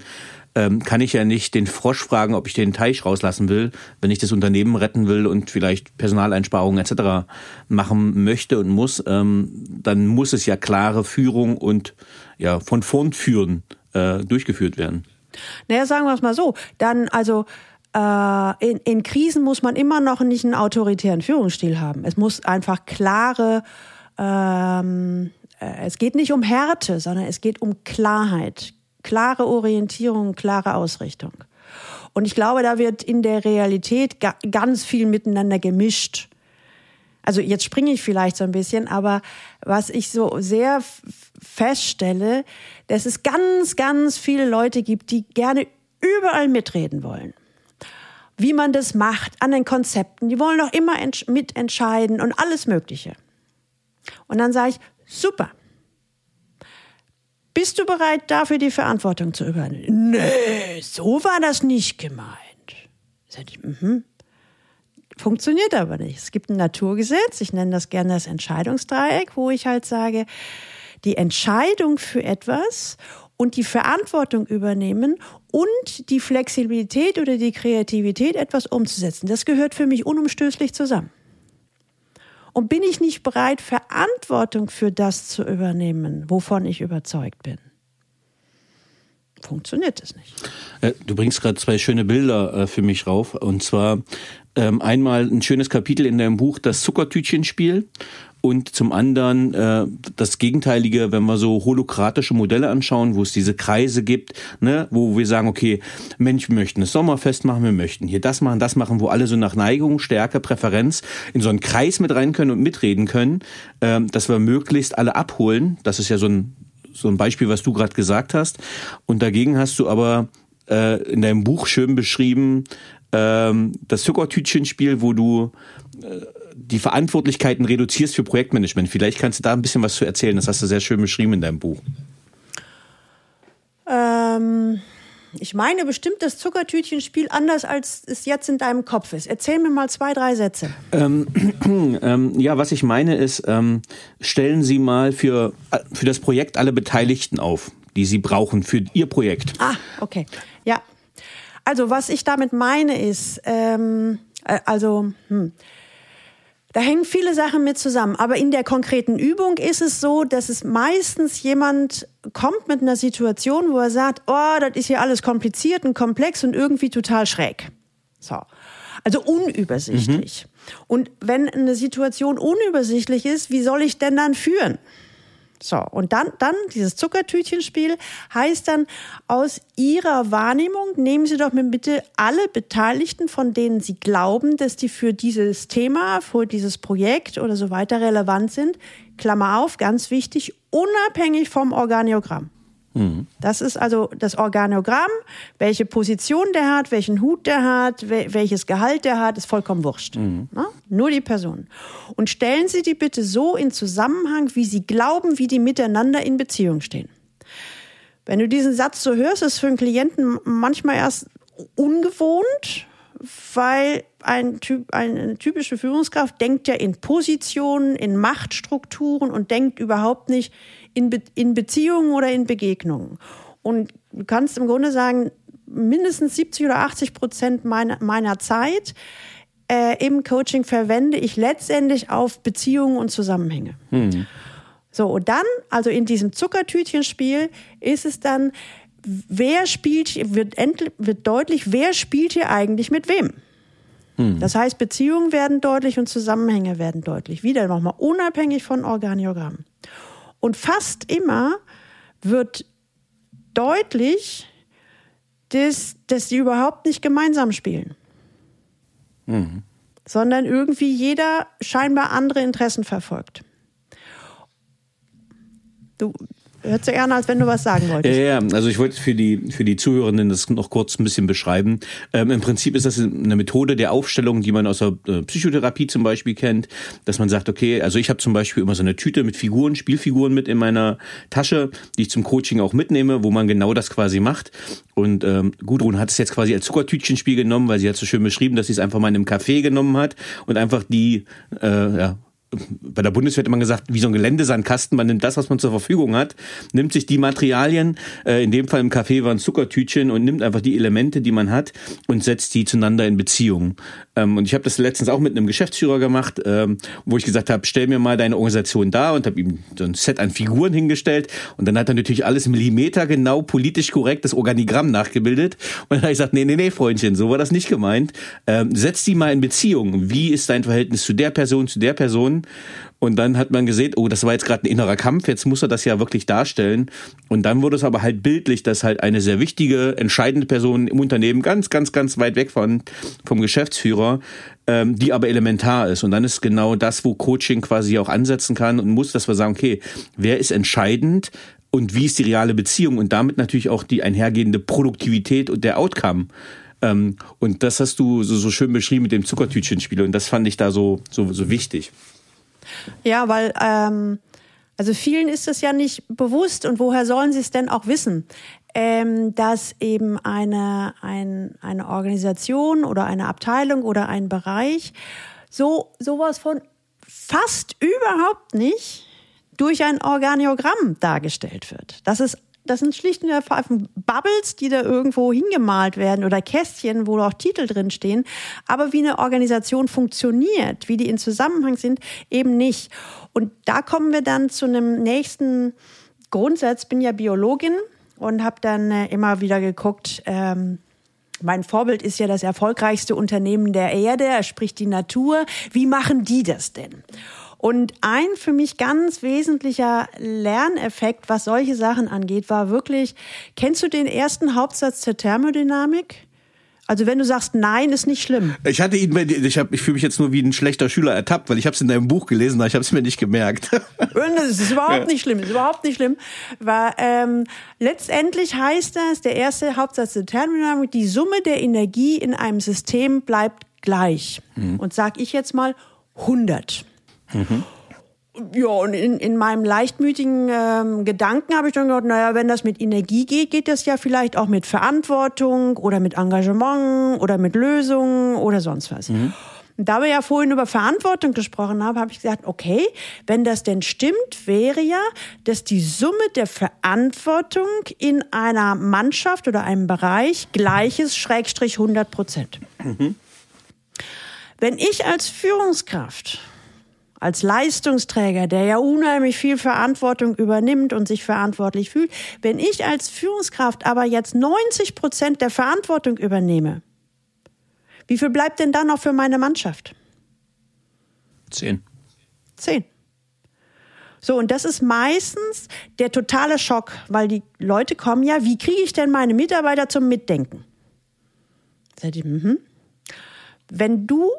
S3: ähm, kann ich ja nicht den Frosch fragen, ob ich den Teich rauslassen will, wenn ich das Unternehmen retten will und vielleicht Personaleinsparungen etc. machen möchte und muss. Ähm, dann muss es ja klare Führung und ja von vorn führen äh, durchgeführt werden.
S2: Naja, sagen wir es mal so. Dann also in, in Krisen muss man immer noch nicht einen autoritären Führungsstil haben. Es muss einfach klare, ähm, äh, es geht nicht um Härte, sondern es geht um Klarheit, klare Orientierung, klare Ausrichtung. Und ich glaube, da wird in der Realität ga ganz viel miteinander gemischt. Also jetzt springe ich vielleicht so ein bisschen, aber was ich so sehr feststelle, dass es ganz, ganz viele Leute gibt, die gerne überall mitreden wollen wie man das macht, an den Konzepten. Die wollen doch immer mitentscheiden und alles Mögliche. Und dann sage ich, super. Bist du bereit, dafür die Verantwortung zu übernehmen? Nee, so war das nicht gemeint. Sag ich, mhm. Funktioniert aber nicht. Es gibt ein Naturgesetz, ich nenne das gerne das Entscheidungsdreieck, wo ich halt sage, die Entscheidung für etwas und die Verantwortung übernehmen und die Flexibilität oder die Kreativität, etwas umzusetzen. Das gehört für mich unumstößlich zusammen. Und bin ich nicht bereit, Verantwortung für das zu übernehmen, wovon ich überzeugt bin, funktioniert es nicht.
S3: Äh, du bringst gerade zwei schöne Bilder äh, für mich rauf. Und zwar ähm, einmal ein schönes Kapitel in deinem Buch, das Zuckertütchenspiel. Und zum anderen äh, das Gegenteilige, wenn wir so holokratische Modelle anschauen, wo es diese Kreise gibt, ne, wo wir sagen, okay, Mensch, wir möchten das Sommerfest machen, wir möchten hier das machen, das machen, wo alle so nach Neigung, Stärke, Präferenz in so einen Kreis mit rein können und mitreden können, äh, dass wir möglichst alle abholen. Das ist ja so ein so ein Beispiel, was du gerade gesagt hast. Und dagegen hast du aber äh, in deinem Buch schön beschrieben, ähm, das Zuckertütchenspiel, wo du äh, die Verantwortlichkeiten reduzierst für Projektmanagement. Vielleicht kannst du da ein bisschen was zu erzählen. Das hast du sehr schön beschrieben in deinem Buch.
S2: Ähm, ich meine bestimmt das Zuckertütchenspiel anders, als es jetzt in deinem Kopf ist. Erzähl mir mal zwei, drei Sätze.
S3: Ähm, ähm, ja, was ich meine ist, ähm, stellen Sie mal für, für das Projekt alle Beteiligten auf, die Sie brauchen für Ihr Projekt.
S2: Ah, okay. Ja. Also, was ich damit meine ist, ähm, äh, also, hm, da hängen viele Sachen mit zusammen. Aber in der konkreten Übung ist es so, dass es meistens jemand kommt mit einer Situation, wo er sagt, oh, das ist hier alles kompliziert und komplex und irgendwie total schräg. So. Also unübersichtlich. Mhm. Und wenn eine Situation unübersichtlich ist, wie soll ich denn dann führen? So, und dann, dann dieses Zuckertütchenspiel heißt dann, aus Ihrer Wahrnehmung nehmen Sie doch mir bitte alle Beteiligten, von denen Sie glauben, dass die für dieses Thema, für dieses Projekt oder so weiter relevant sind, Klammer auf, ganz wichtig, unabhängig vom Organigramm. Das ist also das Organogramm, welche Position der hat, welchen Hut der hat, welches Gehalt der hat, ist vollkommen wurscht. Mhm. Nur die Person. Und stellen Sie die bitte so in Zusammenhang, wie Sie glauben, wie die miteinander in Beziehung stehen. Wenn du diesen Satz so hörst, ist für einen Klienten manchmal erst ungewohnt, weil ein typ, eine typische Führungskraft denkt ja in Positionen, in Machtstrukturen und denkt überhaupt nicht in, Be in Beziehungen oder in Begegnungen. Und du kannst im Grunde sagen, mindestens 70 oder 80 Prozent meiner, meiner Zeit äh, im Coaching verwende ich letztendlich auf Beziehungen und Zusammenhänge. Hm. So, und dann, also in diesem Zuckertütchenspiel, ist es dann, wer spielt, wird, wird deutlich, wer spielt hier eigentlich mit wem? Hm. Das heißt, Beziehungen werden deutlich und Zusammenhänge werden deutlich. Wieder nochmal unabhängig von Organiogramm. Und fast immer wird deutlich, dass, dass sie überhaupt nicht gemeinsam spielen. Mhm. Sondern irgendwie jeder scheinbar andere Interessen verfolgt. Du, Hört sich an, als wenn du was sagen wolltest.
S3: Ja, ja, also ich wollte für die, für die Zuhörenden das noch kurz ein bisschen beschreiben. Ähm, Im Prinzip ist das eine Methode der Aufstellung, die man aus der äh, Psychotherapie zum Beispiel kennt, dass man sagt, okay, also ich habe zum Beispiel immer so eine Tüte mit Figuren, Spielfiguren mit in meiner Tasche, die ich zum Coaching auch mitnehme, wo man genau das quasi macht. Und ähm, Gudrun hat es jetzt quasi als Zuckertütchenspiel genommen, weil sie hat so schön beschrieben, dass sie es einfach mal in einem Café genommen hat und einfach die äh, ja, bei der Bundeswehr hat man gesagt, wie so ein Geländesandkasten, man nimmt das, was man zur Verfügung hat, nimmt sich die Materialien, äh, in dem Fall im Café waren Zuckertütchen und nimmt einfach die Elemente, die man hat und setzt die zueinander in Beziehung. Ähm, und ich habe das letztens auch mit einem Geschäftsführer gemacht, ähm, wo ich gesagt habe, stell mir mal deine Organisation da und habe ihm so ein Set an Figuren hingestellt und dann hat er natürlich alles Millimeter genau politisch korrekt das Organigramm nachgebildet und dann habe ich gesagt, nee, nee, nee, Freundchen, so war das nicht gemeint. Ähm, setz die mal in Beziehung. Wie ist dein Verhältnis zu der Person, zu der Person? Und dann hat man gesehen, oh, das war jetzt gerade ein innerer Kampf, jetzt muss er das ja wirklich darstellen. Und dann wurde es aber halt bildlich, dass halt eine sehr wichtige, entscheidende Person im Unternehmen, ganz, ganz, ganz weit weg von, vom Geschäftsführer, ähm, die aber elementar ist. Und dann ist genau das, wo Coaching quasi auch ansetzen kann und muss, dass wir sagen, okay, wer ist entscheidend? Und wie ist die reale Beziehung und damit natürlich auch die einhergehende Produktivität und der Outcome. Ähm, und das hast du so, so schön beschrieben mit dem Zuckertütchenspiel und das fand ich da so, so, so wichtig.
S2: Ja, weil ähm, Also vielen ist es ja nicht bewusst und woher sollen sie es denn auch wissen, ähm, dass eben eine, ein, eine Organisation oder eine Abteilung oder ein Bereich so sowas von fast überhaupt nicht durch ein Organiogramm dargestellt wird. Das ist das sind schlicht und ergreifend Bubbles, die da irgendwo hingemalt werden oder Kästchen, wo auch Titel drin stehen. Aber wie eine Organisation funktioniert, wie die in Zusammenhang sind, eben nicht. Und da kommen wir dann zu einem nächsten Grundsatz. Bin ja Biologin und habe dann äh, immer wieder geguckt, ähm, mein Vorbild ist ja das erfolgreichste Unternehmen der Erde, sprich die Natur. Wie machen die das denn? Und ein für mich ganz wesentlicher Lerneffekt, was solche Sachen angeht, war wirklich, kennst du den ersten Hauptsatz der Thermodynamik? Also wenn du sagst, nein, ist nicht schlimm.
S3: Ich hatte ihn, ich, hab, ich fühle mich jetzt nur wie ein schlechter Schüler ertappt, weil ich habe es in deinem Buch gelesen, aber ich habe es mir nicht gemerkt.
S2: das ist überhaupt ja. nicht schlimm, das ist überhaupt nicht schlimm. Weil ähm, letztendlich heißt das, der erste Hauptsatz der Thermodynamik, die Summe der Energie in einem System bleibt gleich. Mhm. Und sag ich jetzt mal 100. Mhm. Ja, und in, in meinem leichtmütigen ähm, Gedanken habe ich dann gedacht, naja, wenn das mit Energie geht, geht das ja vielleicht auch mit Verantwortung oder mit Engagement oder mit Lösungen oder sonst was. Mhm. Und da wir ja vorhin über Verantwortung gesprochen haben, habe ich gesagt, okay, wenn das denn stimmt, wäre ja, dass die Summe der Verantwortung in einer Mannschaft oder einem Bereich gleiches Schrägstrich 100 Prozent. Mhm. Wenn ich als Führungskraft als Leistungsträger, der ja unheimlich viel Verantwortung übernimmt und sich verantwortlich fühlt, wenn ich als Führungskraft aber jetzt 90 Prozent der Verantwortung übernehme, wie viel bleibt denn dann noch für meine Mannschaft?
S3: Zehn.
S2: Zehn. So, und das ist meistens der totale Schock, weil die Leute kommen ja, wie kriege ich denn meine Mitarbeiter zum Mitdenken? Mhm. Wenn du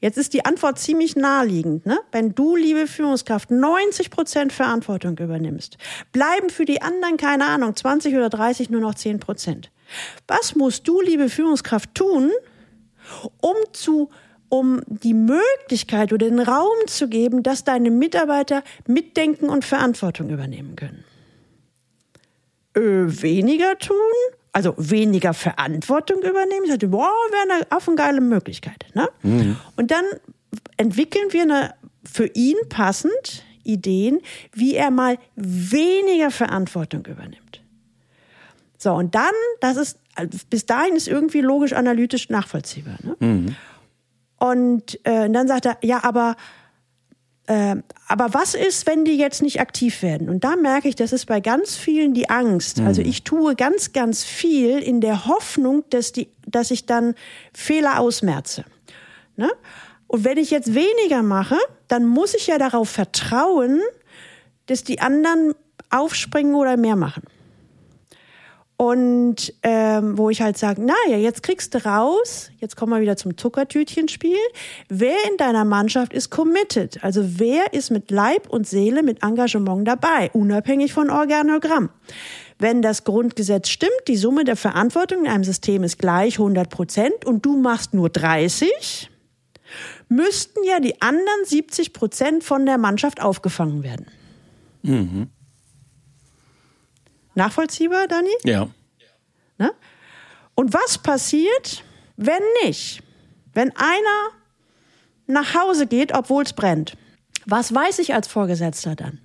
S2: Jetzt ist die Antwort ziemlich naheliegend. Ne? Wenn du, liebe Führungskraft, 90 Prozent Verantwortung übernimmst, bleiben für die anderen, keine Ahnung, 20 oder 30 nur noch 10 Prozent. Was musst du, liebe Führungskraft, tun, um zu um die Möglichkeit oder den Raum zu geben, dass deine Mitarbeiter mitdenken und Verantwortung übernehmen können? Äh, weniger tun? Also weniger Verantwortung übernehmen. Ich dachte, boah, wäre eine affengeile Möglichkeit. Ne? Mhm. Und dann entwickeln wir eine für ihn passend Ideen, wie er mal weniger Verantwortung übernimmt. So, und dann, das ist, bis dahin ist irgendwie logisch-analytisch nachvollziehbar. Ne? Mhm. Und äh, dann sagt er, ja, aber aber was ist, wenn die jetzt nicht aktiv werden? Und da merke ich, das ist bei ganz vielen die Angst. Mhm. Also ich tue ganz, ganz viel in der Hoffnung, dass, die, dass ich dann Fehler ausmerze. Ne? Und wenn ich jetzt weniger mache, dann muss ich ja darauf vertrauen, dass die anderen aufspringen oder mehr machen. Und ähm, wo ich halt sage, naja, jetzt kriegst du raus, jetzt kommen wir wieder zum Zuckertütchenspiel. Wer in deiner Mannschaft ist committed? Also wer ist mit Leib und Seele, mit Engagement dabei, unabhängig von Organogramm? Wenn das Grundgesetz stimmt, die Summe der Verantwortung in einem System ist gleich 100 Prozent und du machst nur 30, müssten ja die anderen 70 Prozent von der Mannschaft aufgefangen werden. Mhm. Nachvollziehbar, Dani?
S3: Ja.
S2: Ne? Und was passiert, wenn nicht? Wenn einer nach Hause geht, obwohl es brennt. Was weiß ich als Vorgesetzter dann?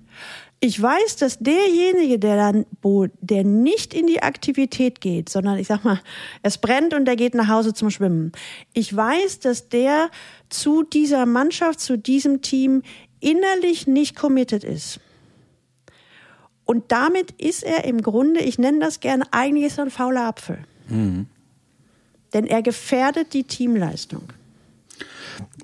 S2: Ich weiß, dass derjenige, der dann, wo, der nicht in die Aktivität geht, sondern ich sag mal, es brennt und der geht nach Hause zum Schwimmen. Ich weiß, dass der zu dieser Mannschaft, zu diesem Team innerlich nicht committed ist. Und damit ist er im Grunde, ich nenne das gerne, eigentlich ist er ein fauler Apfel. Mhm. Denn er gefährdet die Teamleistung.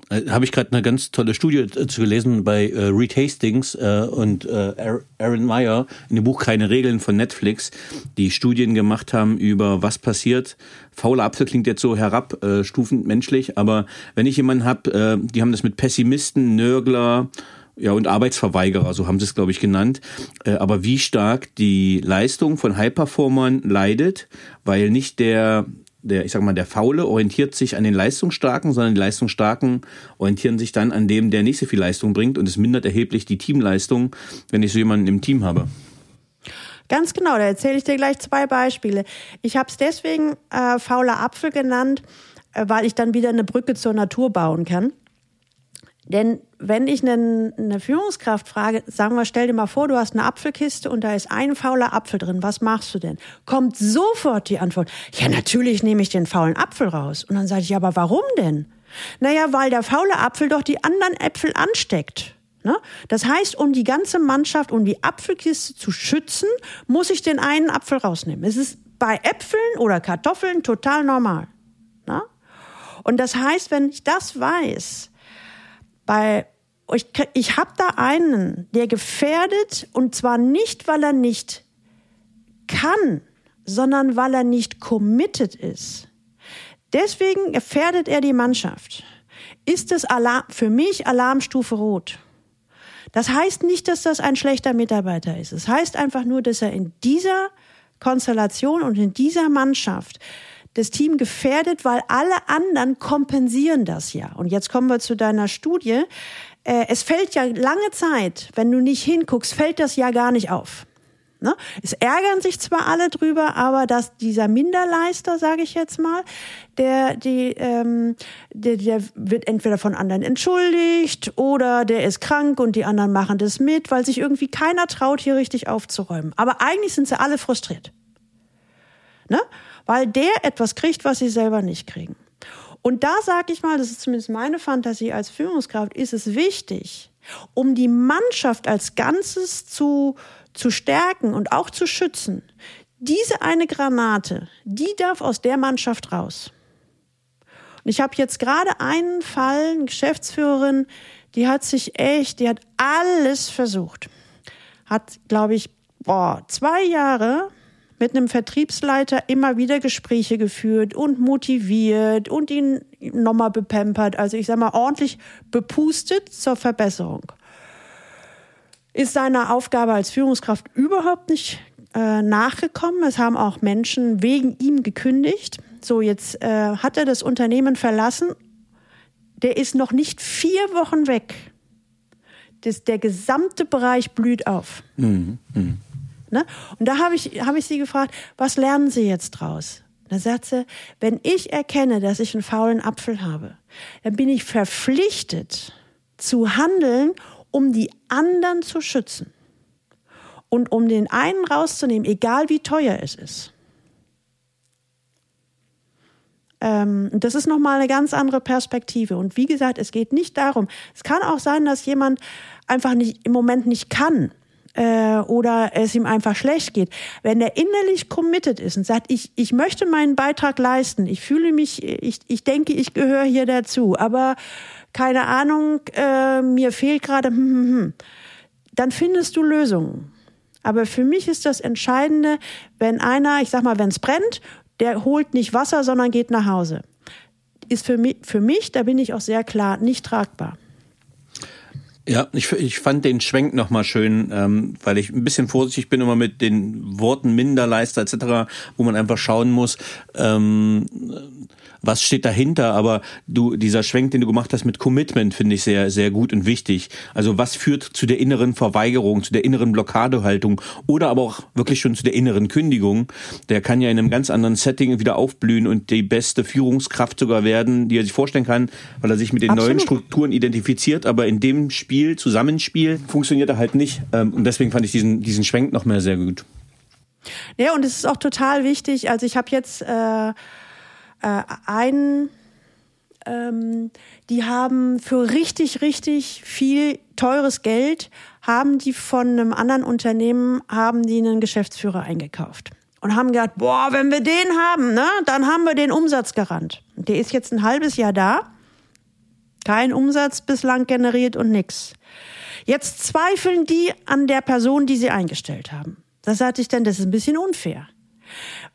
S3: Äh, Habe ich gerade eine ganz tolle Studie äh, zu gelesen bei äh, Reed Hastings äh, und äh, Aaron Meyer in dem Buch Keine Regeln von Netflix, die Studien gemacht haben über was passiert. Fauler Apfel klingt jetzt so herabstufend menschlich, aber wenn ich jemanden habe, äh, die haben das mit Pessimisten, Nörgler, ja, und Arbeitsverweigerer, so haben sie es, glaube ich, genannt. Äh, aber wie stark die Leistung von High-Performern leidet, weil nicht der der, ich sag mal, der Faule orientiert sich an den Leistungsstarken, sondern die Leistungsstarken orientieren sich dann an dem, der nicht so viel Leistung bringt und es mindert erheblich die Teamleistung, wenn ich so jemanden im Team habe.
S2: Ganz genau, da erzähle ich dir gleich zwei Beispiele. Ich habe es deswegen äh, fauler Apfel genannt, äh, weil ich dann wieder eine Brücke zur Natur bauen kann. Denn wenn ich eine, eine Führungskraft frage, sagen wir, stell dir mal vor, du hast eine Apfelkiste und da ist ein fauler Apfel drin, was machst du denn? Kommt sofort die Antwort, ja, natürlich nehme ich den faulen Apfel raus. Und dann sage ich, aber warum denn? Naja, weil der faule Apfel doch die anderen Äpfel ansteckt. Ne? Das heißt, um die ganze Mannschaft, um die Apfelkiste zu schützen, muss ich den einen Apfel rausnehmen. Es ist bei Äpfeln oder Kartoffeln total normal. Ne? Und das heißt, wenn ich das weiß, bei ich, ich habe da einen, der gefährdet und zwar nicht, weil er nicht kann, sondern weil er nicht committed ist. Deswegen gefährdet er die Mannschaft. Ist es Alarm, für mich Alarmstufe Rot? Das heißt nicht, dass das ein schlechter Mitarbeiter ist. Es heißt einfach nur, dass er in dieser Konstellation und in dieser Mannschaft das Team gefährdet, weil alle anderen kompensieren das ja. Und jetzt kommen wir zu deiner Studie. Äh, es fällt ja lange Zeit, wenn du nicht hinguckst, fällt das ja gar nicht auf. Ne? Es ärgern sich zwar alle drüber, aber dass dieser Minderleister, sage ich jetzt mal, der, die, ähm, der, der wird entweder von anderen entschuldigt oder der ist krank und die anderen machen das mit, weil sich irgendwie keiner traut, hier richtig aufzuräumen. Aber eigentlich sind sie alle frustriert. Ne? Weil der etwas kriegt, was sie selber nicht kriegen. Und da sage ich mal, das ist zumindest meine Fantasie als Führungskraft, ist es wichtig, um die Mannschaft als Ganzes zu zu stärken und auch zu schützen, diese eine Granate, die darf aus der Mannschaft raus. Und ich habe jetzt gerade einen Fall, eine Geschäftsführerin, die hat sich echt, die hat alles versucht. Hat, glaube ich, boah, zwei Jahre mit einem Vertriebsleiter immer wieder Gespräche geführt und motiviert und ihn nochmal bepempert. Also ich sage mal ordentlich bepustet zur Verbesserung ist seiner Aufgabe als Führungskraft überhaupt nicht äh, nachgekommen. Es haben auch Menschen wegen ihm gekündigt. So, jetzt äh, hat er das Unternehmen verlassen. Der ist noch nicht vier Wochen weg. Das, der gesamte Bereich blüht auf. Mhm. Mhm. Ne? Und da habe ich, hab ich sie gefragt, was lernen Sie jetzt draus? Da sagt sie, wenn ich erkenne, dass ich einen faulen Apfel habe, dann bin ich verpflichtet zu handeln, um die anderen zu schützen und um den einen rauszunehmen, egal wie teuer es ist. Ähm, das ist nochmal eine ganz andere Perspektive. Und wie gesagt, es geht nicht darum, es kann auch sein, dass jemand einfach nicht, im Moment nicht kann äh, oder es ihm einfach schlecht geht. Wenn er innerlich committed ist und sagt, ich, ich möchte meinen Beitrag leisten, ich fühle mich, ich, ich denke, ich gehöre hier dazu, aber keine Ahnung, äh, mir fehlt gerade, hm, hm, hm, dann findest du Lösungen. Aber für mich ist das Entscheidende, wenn einer, ich sag mal, wenn es brennt, der holt nicht Wasser, sondern geht nach Hause. Ist für mich, für mich, da bin ich auch sehr klar, nicht tragbar.
S3: Ja, ich, ich fand den Schwenk nochmal schön, ähm, weil ich ein bisschen vorsichtig bin immer mit den Worten Minderleister etc., wo man einfach schauen muss, ähm, was steht dahinter, aber du, dieser Schwenk, den du gemacht hast mit Commitment, finde ich sehr, sehr gut und wichtig. Also was führt zu der inneren Verweigerung, zu der inneren Blockadehaltung oder aber auch wirklich schon zu der inneren Kündigung? Der kann ja in einem ganz anderen Setting wieder aufblühen und die beste Führungskraft sogar werden, die er sich vorstellen kann, weil er sich mit den Absolut. neuen Strukturen identifiziert, aber in dem Spiel, Zusammenspiel, funktioniert er halt nicht. Ähm, und deswegen fand ich diesen, diesen Schwenk noch mehr sehr gut.
S2: Ja, und es ist auch total wichtig. Also ich habe jetzt äh, äh, einen, ähm, die haben für richtig, richtig viel teures Geld, haben die von einem anderen Unternehmen, haben die einen Geschäftsführer eingekauft. Und haben gedacht, boah, wenn wir den haben, ne, dann haben wir den Umsatz gerannt. Der ist jetzt ein halbes Jahr da, kein Umsatz bislang generiert und nix. Jetzt zweifeln die an der Person, die sie eingestellt haben. Das sagte ich dann, das ist ein bisschen unfair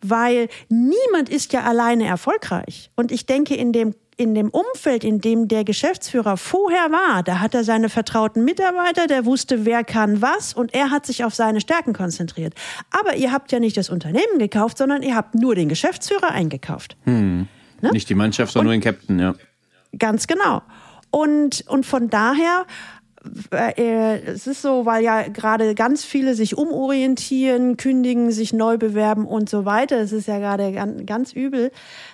S2: weil niemand ist ja alleine erfolgreich. Und ich denke, in dem in dem Umfeld, in dem der Geschäftsführer vorher war, da hat er seine vertrauten Mitarbeiter, der wusste, wer kann was und er hat sich auf seine Stärken konzentriert. Aber ihr habt ja nicht das Unternehmen gekauft, sondern ihr habt nur den Geschäftsführer eingekauft.
S3: Hm. Ne? Nicht die Mannschaft, sondern und, nur den Captain, ja.
S2: Ganz genau. Und, und von daher äh, es ist so, weil ja gerade ganz viele sich umorientieren, kündigen, sich neu bewerben und so weiter. Es ist ja gerade ganz, ganz übel.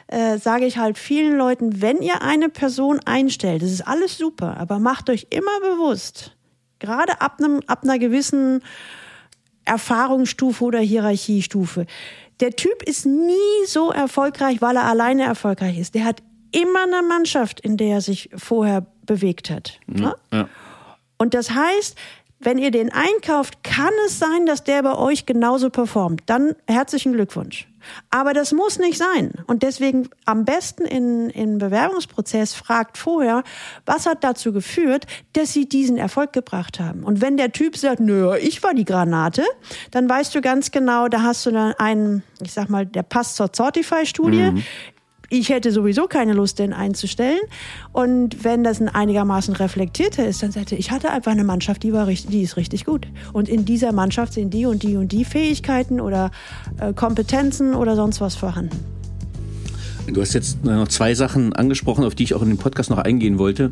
S2: Äh, sage ich halt vielen Leuten, wenn ihr eine Person einstellt, das ist alles super, aber macht euch immer bewusst, gerade ab, einem, ab einer gewissen Erfahrungsstufe oder Hierarchiestufe, der Typ ist nie so erfolgreich, weil er alleine erfolgreich ist. Der hat immer eine Mannschaft, in der er sich vorher bewegt hat. Ja, ne? ja. Und das heißt, wenn ihr den einkauft, kann es sein, dass der bei euch genauso performt. Dann herzlichen Glückwunsch. Aber das muss nicht sein. Und deswegen am besten in, im Bewerbungsprozess fragt vorher, was hat dazu geführt, dass sie diesen Erfolg gebracht haben. Und wenn der Typ sagt, nö, ich war die Granate, dann weißt du ganz genau, da hast du dann einen, ich sag mal, der passt zur Zortify-Studie. Mhm ich hätte sowieso keine Lust, den einzustellen. Und wenn das ein einigermaßen reflektierter ist, dann sagte ich hatte einfach eine Mannschaft, die war richtig, die ist richtig gut. Und in dieser Mannschaft sind die und die und die Fähigkeiten oder äh, Kompetenzen oder sonst was vorhanden.
S3: Du hast jetzt noch zwei Sachen angesprochen, auf die ich auch in den Podcast noch eingehen wollte.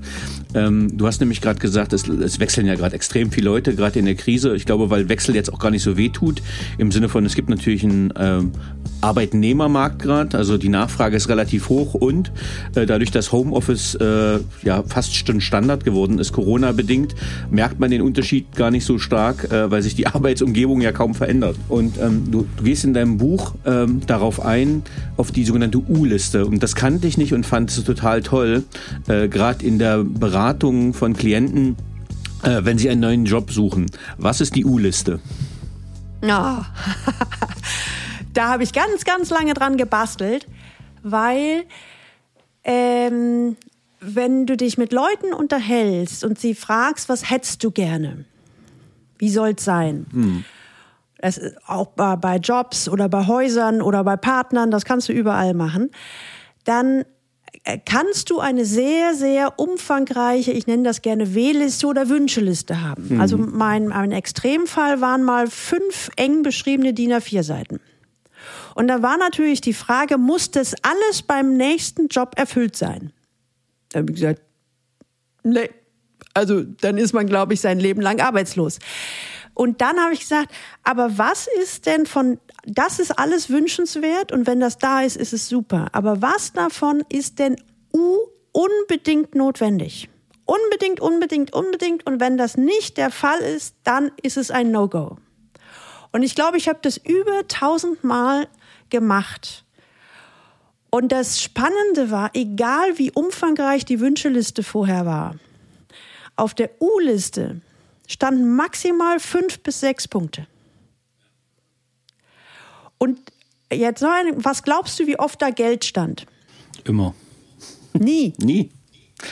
S3: Ähm, du hast nämlich gerade gesagt, es, es, wechseln ja gerade extrem viele Leute, gerade in der Krise. Ich glaube, weil Wechsel jetzt auch gar nicht so weh tut. Im Sinne von, es gibt natürlich einen ähm, Arbeitnehmermarkt gerade, also die Nachfrage ist relativ hoch und äh, dadurch, dass Homeoffice äh, ja fast schon Standard geworden ist, Corona-bedingt, merkt man den Unterschied gar nicht so stark, äh, weil sich die Arbeitsumgebung ja kaum verändert. Und ähm, du, du, gehst in deinem Buch ähm, darauf ein, auf die sogenannte U-Liste. Und das kannte ich nicht und fand es total toll, äh, gerade in der Beratung von Klienten, äh, wenn sie einen neuen Job suchen. Was ist die U-Liste?
S2: Ja. Oh. Da habe ich ganz, ganz lange dran gebastelt, weil ähm, wenn du dich mit Leuten unterhältst und sie fragst, was hättest du gerne? Wie soll es sein? Hm. Das ist auch bei, bei Jobs oder bei Häusern oder bei Partnern, das kannst du überall machen. Dann äh, kannst du eine sehr, sehr umfangreiche, ich nenne das gerne W-Liste oder Wünscheliste haben. Mhm. Also mein, mein Extremfall waren mal fünf eng beschriebene DIN A4-Seiten. Und da war natürlich die Frage, muss das alles beim nächsten Job erfüllt sein? Da habe ich gesagt, nee. Also dann ist man, glaube ich, sein Leben lang arbeitslos. Und dann habe ich gesagt, aber was ist denn von, das ist alles wünschenswert und wenn das da ist, ist es super. Aber was davon ist denn unbedingt notwendig? Unbedingt, unbedingt, unbedingt. Und wenn das nicht der Fall ist, dann ist es ein No-Go. Und ich glaube, ich habe das über tausendmal gemacht. Und das Spannende war, egal wie umfangreich die Wünscheliste vorher war, auf der U-Liste standen maximal fünf bis sechs Punkte. Und jetzt noch ein, was glaubst du, wie oft da Geld stand?
S3: Immer.
S2: Nie.
S3: Nie.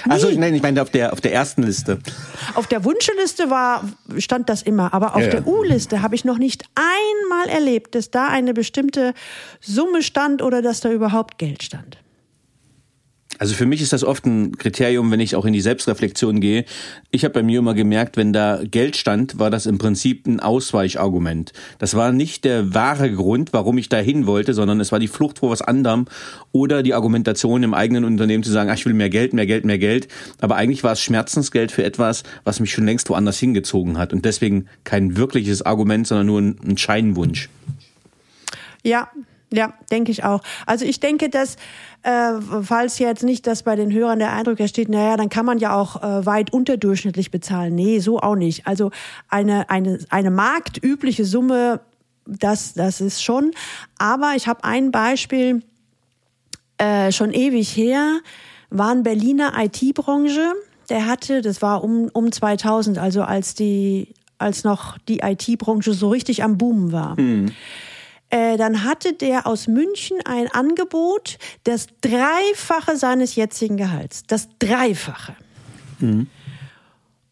S3: Also nein, ich meine auf der auf der ersten Liste.
S2: Auf der Wunscheliste war stand das immer, aber auf ja. der U-Liste habe ich noch nicht einmal erlebt, dass da eine bestimmte Summe stand oder dass da überhaupt Geld stand.
S3: Also für mich ist das oft ein Kriterium, wenn ich auch in die Selbstreflexion gehe. Ich habe bei mir immer gemerkt, wenn da Geld stand, war das im Prinzip ein Ausweichargument. Das war nicht der wahre Grund, warum ich da hin wollte, sondern es war die Flucht vor was anderem oder die Argumentation im eigenen Unternehmen zu sagen, ach, ich will mehr Geld, mehr Geld, mehr Geld. Aber eigentlich war es Schmerzensgeld für etwas, was mich schon längst woanders hingezogen hat und deswegen kein wirkliches Argument, sondern nur ein Scheinwunsch.
S2: Ja, ja, denke ich auch. Also ich denke, dass äh, falls jetzt nicht das bei den Hörern der Eindruck entsteht, naja, dann kann man ja auch äh, weit unterdurchschnittlich bezahlen. Nee, so auch nicht. Also eine, eine, eine marktübliche Summe, das, das ist schon. Aber ich habe ein Beispiel, äh, schon ewig her, war ein Berliner IT-Branche. Der hatte, das war um, um 2000, also als die, als noch die IT-Branche so richtig am Boomen war. Hm äh, dann hatte der aus München ein Angebot, das Dreifache seines jetzigen Gehalts. Das Dreifache. Mhm.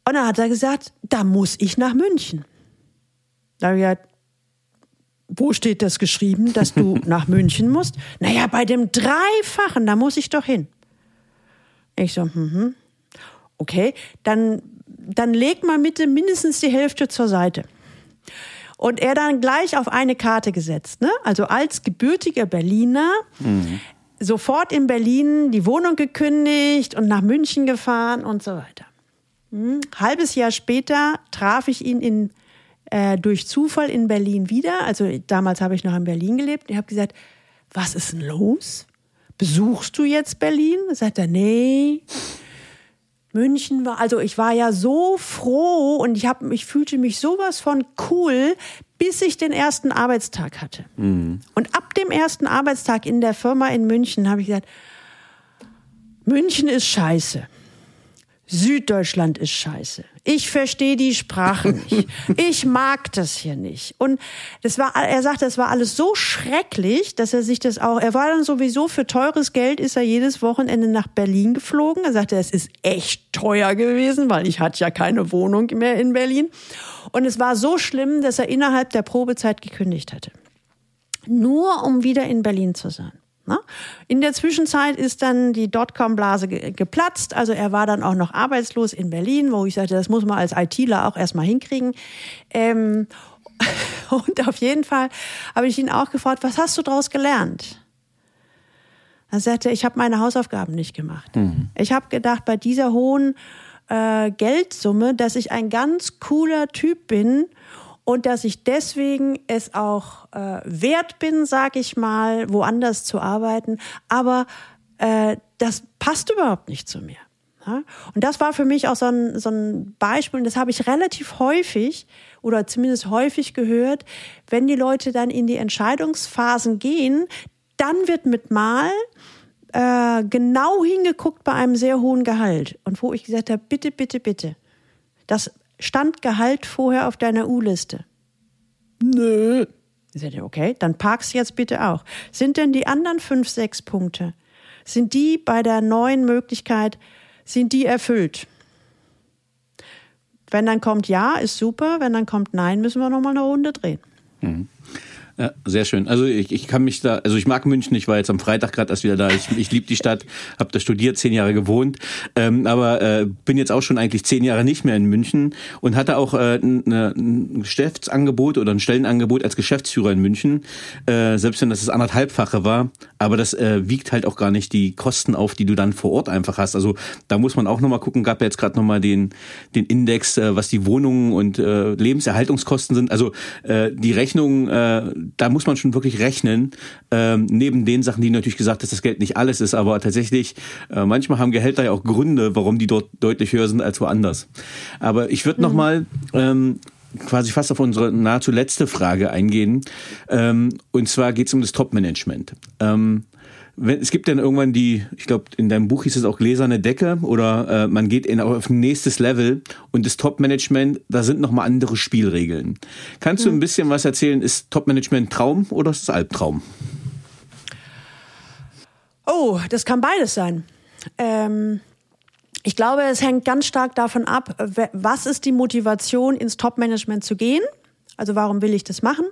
S2: Und dann hat er gesagt, da muss ich nach München. Da habe ich gesagt, wo steht das geschrieben, dass du nach München musst? Naja, bei dem Dreifachen, da muss ich doch hin. Ich so, mhm. Okay, dann, dann leg mal bitte mindestens die Hälfte zur Seite. Und er dann gleich auf eine Karte gesetzt. Ne? Also als gebürtiger Berliner mhm. sofort in Berlin die Wohnung gekündigt und nach München gefahren und so weiter. Hm. Halbes Jahr später traf ich ihn in, äh, durch Zufall in Berlin wieder. Also damals habe ich noch in Berlin gelebt. Ich habe gesagt, was ist denn los? Besuchst du jetzt Berlin? Sagt er, nee. München war, also ich war ja so froh und ich habe, ich fühlte mich sowas von cool, bis ich den ersten Arbeitstag hatte. Mhm. Und ab dem ersten Arbeitstag in der Firma in München habe ich gesagt, München ist scheiße. Süddeutschland ist scheiße. Ich verstehe die Sprache nicht. Ich mag das hier nicht. Und das war, er sagte, das war alles so schrecklich, dass er sich das auch, er war dann sowieso für teures Geld ist er jedes Wochenende nach Berlin geflogen. Er sagte, es ist echt teuer gewesen, weil ich hatte ja keine Wohnung mehr in Berlin. Und es war so schlimm, dass er innerhalb der Probezeit gekündigt hatte. Nur um wieder in Berlin zu sein. Ne? In der Zwischenzeit ist dann die Dotcom-Blase geplatzt. Also er war dann auch noch arbeitslos in Berlin, wo ich sagte, das muss man als ITler auch erstmal hinkriegen. Ähm, und auf jeden Fall habe ich ihn auch gefragt, was hast du daraus gelernt? Er sagte, ich habe meine Hausaufgaben nicht gemacht. Mhm. Ich habe gedacht, bei dieser hohen äh, Geldsumme, dass ich ein ganz cooler Typ bin und dass ich deswegen es auch äh, wert bin, sag ich mal, woanders zu arbeiten. Aber äh, das passt überhaupt nicht zu mir. Ja? Und das war für mich auch so ein, so ein Beispiel, und das habe ich relativ häufig oder zumindest häufig gehört, wenn die Leute dann in die Entscheidungsphasen gehen, dann wird mit Mal äh, genau hingeguckt bei einem sehr hohen Gehalt. Und wo ich gesagt habe, bitte, bitte, bitte. Das Stand Gehalt vorher auf deiner U-Liste? Nö. Ich sagte, okay, dann park's jetzt bitte auch. Sind denn die anderen fünf, sechs Punkte, sind die bei der neuen Möglichkeit, sind die erfüllt? Wenn dann kommt Ja, ist super. Wenn dann kommt Nein, müssen wir nochmal eine Runde drehen. Mhm.
S3: Ja, sehr schön. Also ich, ich kann mich da, also ich mag München, ich war jetzt am Freitag gerade erst wieder da. Ich, ich liebe die Stadt, habe da studiert, zehn Jahre gewohnt, ähm, aber äh, bin jetzt auch schon eigentlich zehn Jahre nicht mehr in München und hatte auch äh, eine, ein Geschäftsangebot oder ein Stellenangebot als Geschäftsführer in München, äh, selbst wenn das das anderthalbfache war, aber das äh, wiegt halt auch gar nicht die Kosten auf, die du dann vor Ort einfach hast. Also da muss man auch nochmal gucken, gab ja jetzt gerade nochmal den, den Index, äh, was die Wohnungen und äh, Lebenserhaltungskosten sind. Also äh, die Rechnung äh, da muss man schon wirklich rechnen, ähm, neben den Sachen, die natürlich gesagt, dass das Geld nicht alles ist, aber tatsächlich, äh, manchmal haben Gehälter ja auch Gründe, warum die dort deutlich höher sind als woanders. Aber ich würde mhm. nochmal ähm, quasi fast auf unsere nahezu letzte Frage eingehen. Ähm, und zwar geht es um das Top-Management. Ähm, wenn, es gibt dann irgendwann die, ich glaube, in deinem Buch hieß es auch gläserne Decke oder äh, man geht in, auf ein nächstes Level und das Top-Management, da sind nochmal andere Spielregeln. Kannst mhm. du ein bisschen was erzählen? Ist Top-Management Traum oder ist es Albtraum?
S2: Oh, das kann beides sein. Ähm, ich glaube, es hängt ganz stark davon ab, was ist die Motivation, ins Top-Management zu gehen? Also warum will ich das machen?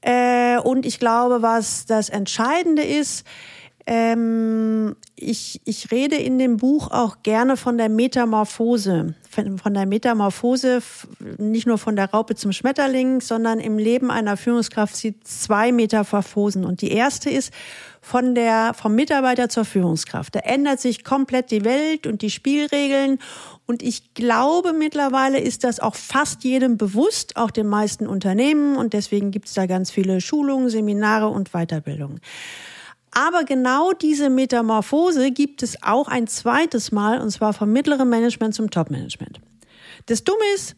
S2: Äh, und ich glaube, was das Entscheidende ist, ähm, ich, ich rede in dem Buch auch gerne von der Metamorphose. Von der Metamorphose, nicht nur von der Raupe zum Schmetterling, sondern im Leben einer Führungskraft sieht zwei Metamorphosen. Und die erste ist von der, vom Mitarbeiter zur Führungskraft. Da ändert sich komplett die Welt und die Spielregeln. Und ich glaube, mittlerweile ist das auch fast jedem bewusst, auch den meisten Unternehmen. Und deswegen gibt es da ganz viele Schulungen, Seminare und Weiterbildungen. Aber genau diese Metamorphose gibt es auch ein zweites Mal, und zwar vom mittleren Management zum Top-Management. Das Dumme ist,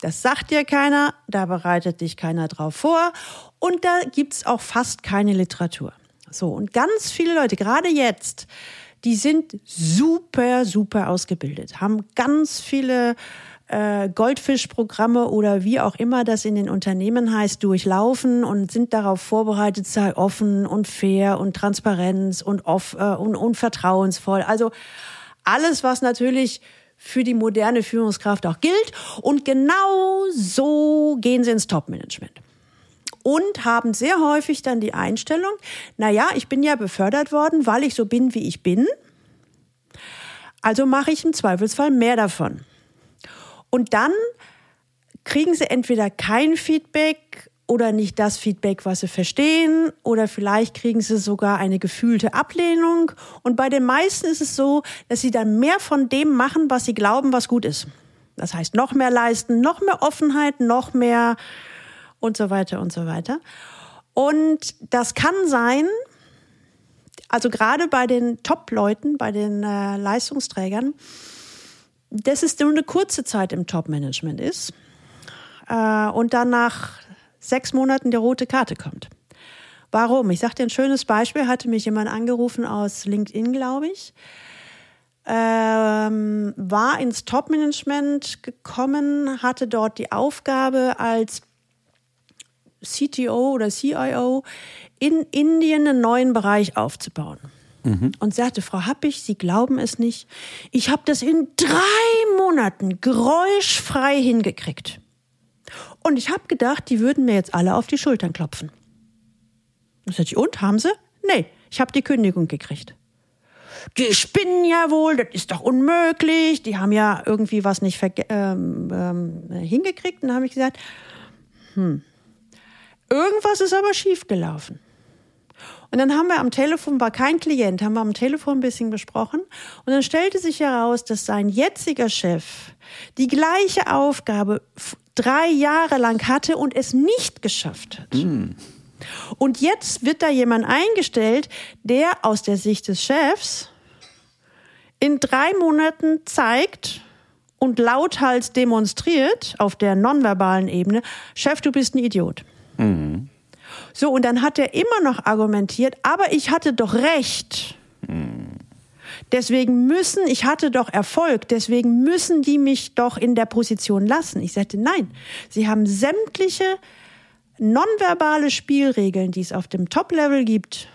S2: das sagt dir keiner, da bereitet dich keiner drauf vor und da gibt's auch fast keine Literatur. So, und ganz viele Leute, gerade jetzt, die sind super, super ausgebildet, haben ganz viele äh, Goldfischprogramme oder wie auch immer das in den Unternehmen heißt, durchlaufen und sind darauf vorbereitet, sei offen und fair und Transparenz und, off, äh, und, und vertrauensvoll. Also alles, was natürlich für die moderne Führungskraft auch gilt. Und genau so gehen sie ins Top-Management. Und haben sehr häufig dann die Einstellung, na ja, ich bin ja befördert worden, weil ich so bin, wie ich bin. Also mache ich im Zweifelsfall mehr davon. Und dann kriegen sie entweder kein Feedback oder nicht das Feedback, was sie verstehen, oder vielleicht kriegen sie sogar eine gefühlte Ablehnung. Und bei den meisten ist es so, dass sie dann mehr von dem machen, was sie glauben, was gut ist. Das heißt, noch mehr leisten, noch mehr Offenheit, noch mehr und so weiter und so weiter. Und das kann sein, also gerade bei den Top-Leuten, bei den äh, Leistungsträgern, dass es nur eine kurze Zeit im Top-Management ist äh, und dann nach sechs Monaten die rote Karte kommt. Warum? Ich sage dir ein schönes Beispiel, hatte mich jemand angerufen aus LinkedIn, glaube ich. Ähm, war ins Top-Management gekommen, hatte dort die Aufgabe als CTO oder CIO in Indien einen neuen Bereich aufzubauen. Mhm. Und sagte, Frau Happig, Sie glauben es nicht, ich habe das in drei Monaten geräuschfrei hingekriegt. Und ich habe gedacht, die würden mir jetzt alle auf die Schultern klopfen. Und sagte ich, und, haben sie? Nee, ich habe die Kündigung gekriegt. Die spinnen ja wohl, das ist doch unmöglich. Die haben ja irgendwie was nicht ähm, ähm, hingekriegt. Und dann habe ich gesagt, hm, irgendwas ist aber schiefgelaufen. Und dann haben wir am Telefon, war kein Klient, haben wir am Telefon ein bisschen besprochen. Und dann stellte sich heraus, dass sein jetziger Chef die gleiche Aufgabe drei Jahre lang hatte und es nicht geschafft hat. Mm. Und jetzt wird da jemand eingestellt, der aus der Sicht des Chefs in drei Monaten zeigt und lauthals demonstriert auf der nonverbalen Ebene, Chef, du bist ein Idiot. Mhm. So, und dann hat er immer noch argumentiert, aber ich hatte doch recht. Deswegen müssen, ich hatte doch Erfolg, deswegen müssen die mich doch in der Position lassen. Ich sagte, nein, sie haben sämtliche nonverbale Spielregeln, die es auf dem Top-Level gibt,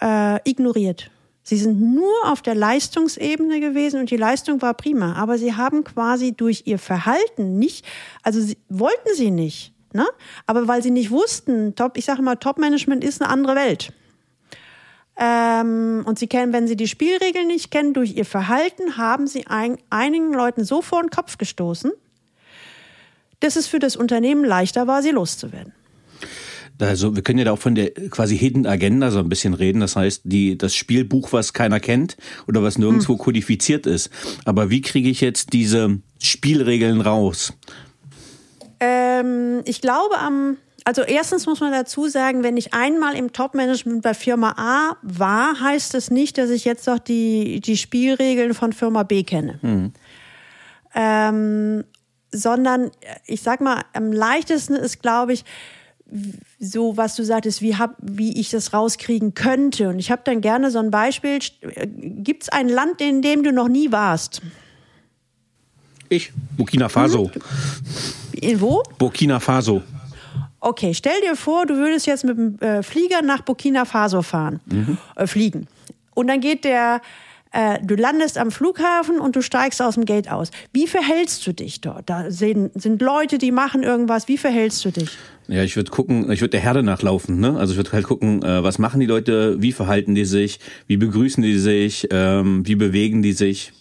S2: äh, ignoriert. Sie sind nur auf der Leistungsebene gewesen und die Leistung war prima, aber sie haben quasi durch ihr Verhalten nicht, also sie, wollten sie nicht, ne? aber weil sie nicht wussten, Top, ich sage immer, Top-Management ist eine andere Welt. Ähm, und sie kennen, wenn sie die Spielregeln nicht kennen, durch ihr Verhalten haben sie ein, einigen Leuten so vor den Kopf gestoßen, dass es für das Unternehmen leichter war, sie loszuwerden.
S3: Also wir können ja da auch von der quasi Hidden Agenda so ein bisschen reden. Das heißt, die, das Spielbuch, was keiner kennt oder was nirgendwo hm. kodifiziert ist. Aber wie kriege ich jetzt diese Spielregeln raus?
S2: Ähm, ich glaube am also erstens muss man dazu sagen, wenn ich einmal im Top-Management bei Firma A war, heißt es nicht, dass ich jetzt auch die, die Spielregeln von Firma B kenne. Mhm. Ähm, sondern ich sag mal, am leichtesten ist, glaube ich, so was du sagtest, wie hab, wie ich das rauskriegen könnte. Und ich habe dann gerne so ein Beispiel. Gibt es ein Land, in dem du noch nie warst?
S3: Ich, Burkina Faso.
S2: In wo?
S3: Burkina Faso.
S2: Okay, stell dir vor, du würdest jetzt mit dem äh, Flieger nach Burkina Faso fahren, mhm. äh, fliegen. Und dann geht der, äh, du landest am Flughafen und du steigst aus dem Gate aus. Wie verhältst du dich dort? Da sind, sind Leute, die machen irgendwas. Wie verhältst du dich?
S3: Ja, ich würde gucken, ich würde der Herde nachlaufen, ne? Also ich würde halt gucken, äh, was machen die Leute, wie verhalten die sich, wie begrüßen die sich, ähm, wie bewegen die sich.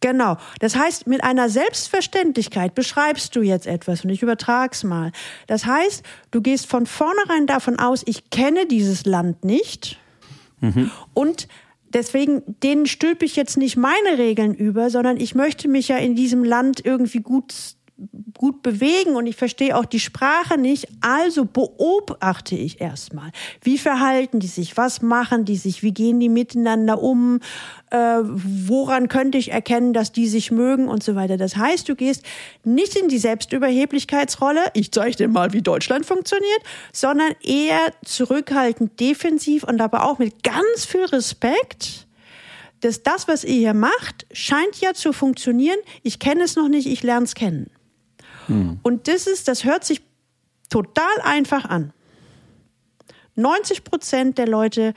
S2: Genau. Das heißt, mit einer Selbstverständlichkeit beschreibst du jetzt etwas und ich übertrag's mal. Das heißt, du gehst von vornherein davon aus, ich kenne dieses Land nicht mhm. und deswegen, denen stülpe ich jetzt nicht meine Regeln über, sondern ich möchte mich ja in diesem Land irgendwie gut gut bewegen und ich verstehe auch die Sprache nicht. Also beobachte ich erstmal. Wie verhalten die sich? Was machen die sich? Wie gehen die miteinander um? Äh, woran könnte ich erkennen, dass die sich mögen und so weiter? Das heißt, du gehst nicht in die Selbstüberheblichkeitsrolle. Ich zeige dir mal, wie Deutschland funktioniert, sondern eher zurückhaltend, defensiv und aber auch mit ganz viel Respekt dass das, was ihr hier macht, scheint ja zu funktionieren. Ich kenne es noch nicht, ich lerne es kennen. Mhm. Und das ist, das hört sich total einfach an. 90 Prozent der Leute,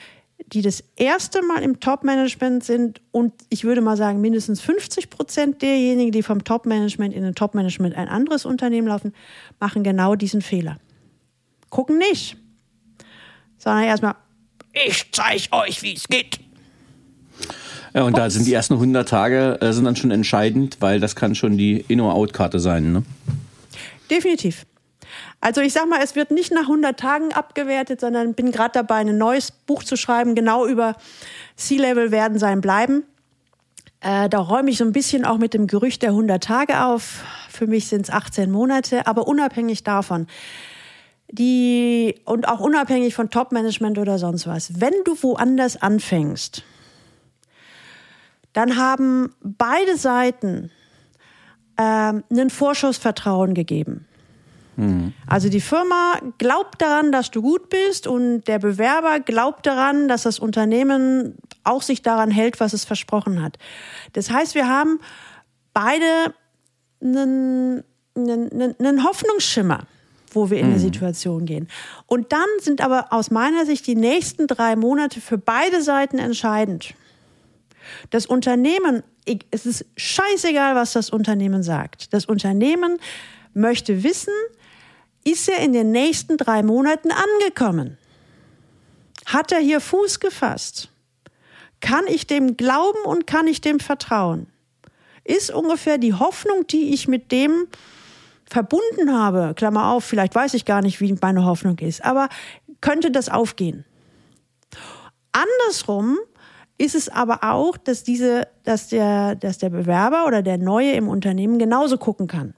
S2: die das erste Mal im Top-Management sind und ich würde mal sagen mindestens 50 Prozent derjenigen, die vom Top-Management in ein Top-Management ein anderes Unternehmen laufen, machen genau diesen Fehler. Gucken nicht, sondern erstmal, ich zeige euch, wie es geht.
S3: Ja, und Ups. da sind die ersten 100 Tage äh, sind dann schon entscheidend, weil das kann schon die In-or-Out-Karte sein, ne?
S2: Definitiv. Also ich sag mal, es wird nicht nach 100 Tagen abgewertet, sondern bin gerade dabei, ein neues Buch zu schreiben, genau über C-Level werden sein bleiben. Äh, da räume ich so ein bisschen auch mit dem Gerücht der 100 Tage auf. Für mich sind es 18 Monate, aber unabhängig davon. Die, und auch unabhängig von Top-Management oder sonst was. Wenn du woanders anfängst, dann haben beide Seiten ähm, einen Vorschussvertrauen gegeben. Mhm. Also die Firma glaubt daran, dass du gut bist und der Bewerber glaubt daran, dass das Unternehmen auch sich daran hält, was es versprochen hat. Das heißt, wir haben beide einen, einen, einen Hoffnungsschimmer wo wir in mhm. Situation gehen. Und dann sind aber aus meiner Sicht die nächsten drei Monate für beide Seiten entscheidend. Das Unternehmen, es ist scheißegal, was das Unternehmen sagt. Das Unternehmen möchte wissen, ist er in den nächsten drei Monaten angekommen? Hat er hier Fuß gefasst? Kann ich dem glauben und kann ich dem vertrauen? Ist ungefähr die Hoffnung, die ich mit dem verbunden habe, Klammer auf, vielleicht weiß ich gar nicht, wie meine Hoffnung ist, aber könnte das aufgehen? Andersrum ist es aber auch, dass diese, dass der, dass der Bewerber oder der Neue im Unternehmen genauso gucken kann.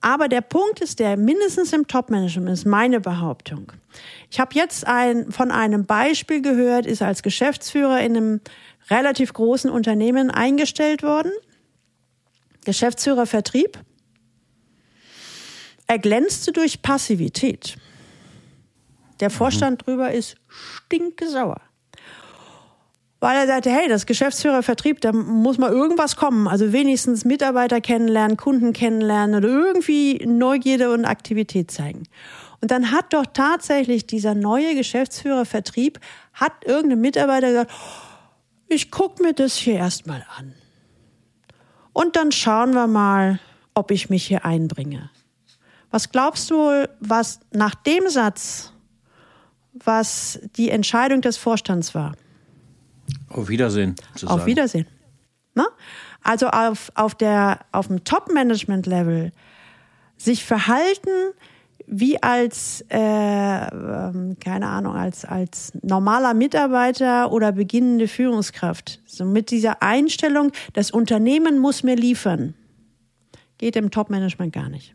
S2: Aber der Punkt ist der, mindestens im Top-Management ist meine Behauptung. Ich habe jetzt ein, von einem Beispiel gehört, ist als Geschäftsführer in einem relativ großen Unternehmen eingestellt worden. Geschäftsführer Vertrieb. Er glänzte durch Passivität. Der Vorstand mhm. drüber ist stinkesauer weil er sagte, hey, das Geschäftsführervertrieb, da muss mal irgendwas kommen. Also wenigstens Mitarbeiter kennenlernen, Kunden kennenlernen oder irgendwie Neugierde und Aktivität zeigen. Und dann hat doch tatsächlich dieser neue Geschäftsführervertrieb, hat irgendein Mitarbeiter gesagt, ich guck mir das hier erstmal an. Und dann schauen wir mal, ob ich mich hier einbringe. Was glaubst du, was nach dem Satz, was die Entscheidung des Vorstands war?
S3: Auf Wiedersehen.
S2: auf Wiedersehen. Ne? Also auf, auf, der, auf dem Top-Management-Level sich verhalten wie als, äh, ähm, keine Ahnung, als, als normaler Mitarbeiter oder beginnende Führungskraft. So mit dieser Einstellung, das Unternehmen muss mir liefern, geht im Top-Management gar nicht.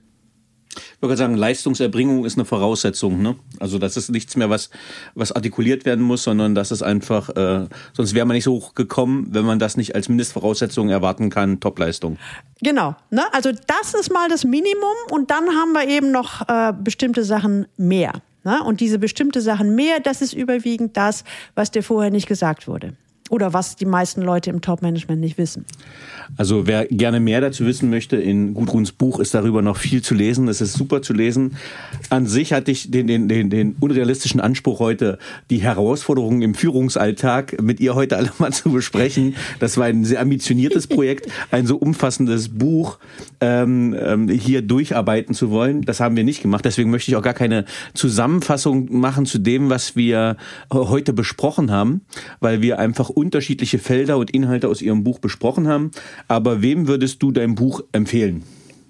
S3: Ich würde sagen, Leistungserbringung ist eine Voraussetzung. Ne? Also das ist nichts mehr, was, was artikuliert werden muss, sondern das ist einfach, äh, sonst wäre man nicht so hoch gekommen, wenn man das nicht als Mindestvoraussetzung erwarten kann, Topleistung.
S2: Genau, ne? also das ist mal das Minimum und dann haben wir eben noch äh, bestimmte Sachen mehr. Ne? Und diese bestimmte Sachen mehr, das ist überwiegend das, was dir vorher nicht gesagt wurde oder was die meisten Leute im Top-Management nicht wissen.
S3: Also wer gerne mehr dazu wissen möchte, in Gudruns Buch ist darüber noch viel zu lesen. Es ist super zu lesen. An sich hatte ich den, den, den, den unrealistischen Anspruch heute, die Herausforderungen im Führungsalltag mit ihr heute alle mal zu besprechen. Das war ein sehr ambitioniertes Projekt, ein so umfassendes Buch ähm, ähm, hier durcharbeiten zu wollen. Das haben wir nicht gemacht. Deswegen möchte ich auch gar keine Zusammenfassung machen zu dem, was wir heute besprochen haben, weil wir einfach unterschiedliche Felder und Inhalte aus ihrem Buch besprochen haben. Aber wem würdest du dein Buch empfehlen?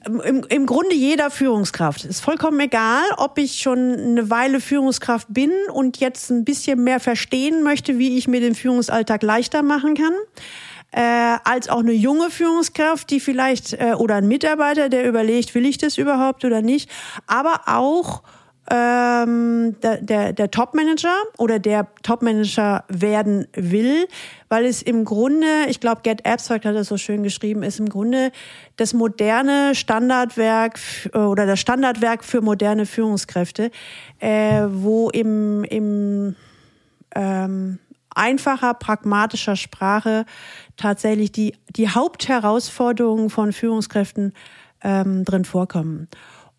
S2: Im, Im Grunde jeder Führungskraft. Ist vollkommen egal, ob ich schon eine Weile Führungskraft bin und jetzt ein bisschen mehr verstehen möchte, wie ich mir den Führungsalltag leichter machen kann. Äh, als auch eine junge Führungskraft, die vielleicht, äh, oder ein Mitarbeiter, der überlegt, will ich das überhaupt oder nicht. Aber auch ähm, der, der, der Top-Manager oder der Top-Manager werden will, weil es im Grunde, ich glaube, Get Abstract hat das so schön geschrieben, ist im Grunde das moderne Standardwerk äh, oder das Standardwerk für moderne Führungskräfte, äh, wo im, im ähm, einfacher, pragmatischer Sprache tatsächlich die, die Hauptherausforderungen von Führungskräften ähm, drin vorkommen.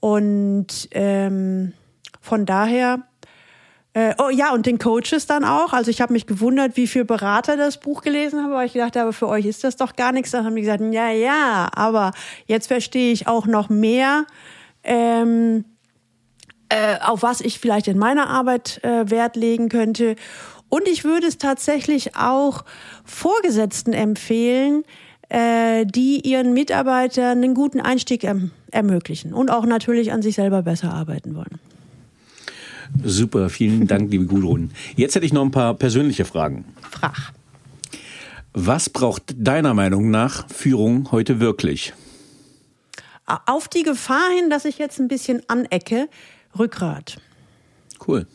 S2: Und ähm, von daher, äh, oh ja, und den Coaches dann auch. Also ich habe mich gewundert, wie viele Berater das Buch gelesen haben, weil ich gedacht habe, für euch ist das doch gar nichts. Dann haben die gesagt, ja, ja, aber jetzt verstehe ich auch noch mehr. Ähm, äh, auf was ich vielleicht in meiner Arbeit äh, Wert legen könnte. Und ich würde es tatsächlich auch Vorgesetzten empfehlen, äh, die ihren Mitarbeitern einen guten Einstieg erm ermöglichen und auch natürlich an sich selber besser arbeiten wollen.
S3: Super, vielen Dank, liebe Gudrun. Jetzt hätte ich noch ein paar persönliche Fragen.
S2: Frag.
S3: Was braucht deiner Meinung nach Führung heute wirklich?
S2: Auf die Gefahr hin, dass ich jetzt ein bisschen anecke, Rückgrat.
S3: Cool.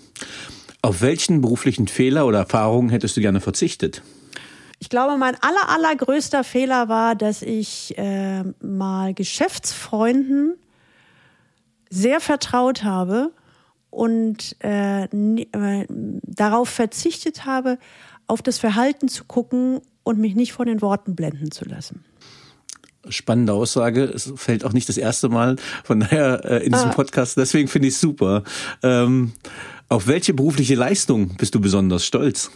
S3: Auf welchen beruflichen Fehler oder Erfahrungen hättest du gerne verzichtet?
S2: Ich glaube, mein aller, allergrößter Fehler war, dass ich äh, mal Geschäftsfreunden sehr vertraut habe und äh, äh, darauf verzichtet habe, auf das Verhalten zu gucken und mich nicht von den Worten blenden zu lassen.
S3: Spannende Aussage. Es fällt auch nicht das erste Mal von daher äh, in diesem ah. Podcast. Deswegen finde ich es super. Ähm, auf welche berufliche Leistung bist du besonders stolz?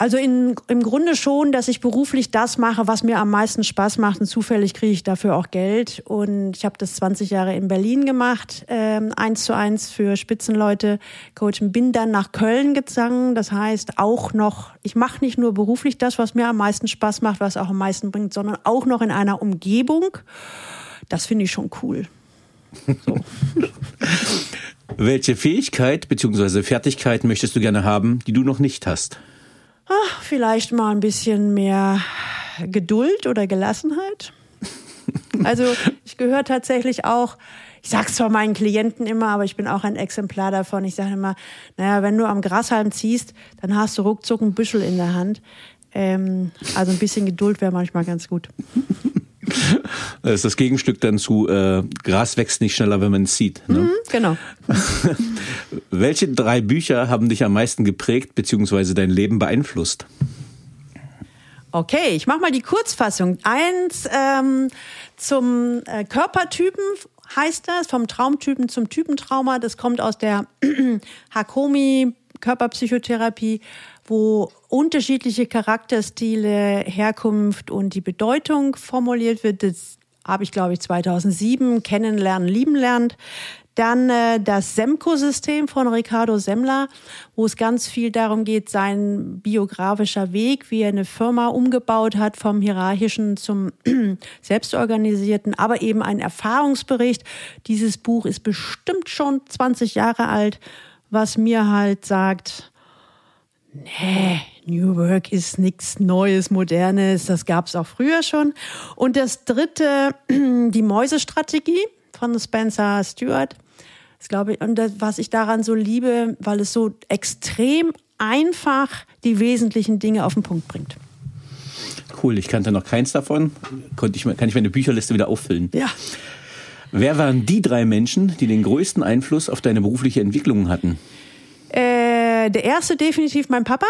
S2: Also in, im Grunde schon, dass ich beruflich das mache, was mir am meisten Spaß macht. Und zufällig kriege ich dafür auch Geld. Und ich habe das 20 Jahre in Berlin gemacht, ähm, eins zu eins für Spitzenleute coachen. Bin dann nach Köln gegangen. Das heißt auch noch, ich mache nicht nur beruflich das, was mir am meisten Spaß macht, was auch am meisten bringt, sondern auch noch in einer Umgebung. Das finde ich schon cool. So.
S3: Welche Fähigkeit bzw. Fertigkeit möchtest du gerne haben, die du noch nicht hast?
S2: Ach, vielleicht mal ein bisschen mehr Geduld oder Gelassenheit. Also ich gehöre tatsächlich auch, ich sag's zwar meinen Klienten immer, aber ich bin auch ein Exemplar davon. Ich sage immer, naja, wenn du am Grashalm ziehst, dann hast du ruckzuck ein Büschel in der Hand. Ähm, also ein bisschen Geduld wäre manchmal ganz gut.
S3: Das ist das Gegenstück dann zu äh, Gras wächst nicht schneller, wenn man es sieht. Ne?
S2: Mhm, genau.
S3: Welche drei Bücher haben dich am meisten geprägt bzw. dein Leben beeinflusst?
S2: Okay, ich mache mal die Kurzfassung. Eins ähm, zum äh, Körpertypen heißt das, vom Traumtypen zum Typentrauma. Das kommt aus der Hakomi Körperpsychotherapie wo unterschiedliche Charakterstile, Herkunft und die Bedeutung formuliert wird. Das habe ich, glaube ich, 2007 kennenlernen, lieben lernt. Dann äh, das Semco-System von Ricardo Semmler, wo es ganz viel darum geht, sein biografischer Weg, wie er eine Firma umgebaut hat, vom hierarchischen zum selbstorganisierten, aber eben ein Erfahrungsbericht. Dieses Buch ist bestimmt schon 20 Jahre alt, was mir halt sagt, nee, New Work ist nichts Neues, Modernes, das gab es auch früher schon. Und das dritte, die Mäusestrategie von Spencer Stewart. Das glaube ich, und das, was ich daran so liebe, weil es so extrem einfach die wesentlichen Dinge auf den Punkt bringt.
S3: Cool, ich kannte noch keins davon. Konnte ich, kann ich meine Bücherliste wieder auffüllen?
S2: Ja.
S3: Wer waren die drei Menschen, die den größten Einfluss auf deine berufliche Entwicklung hatten?
S2: Äh, der erste definitiv mein Papa.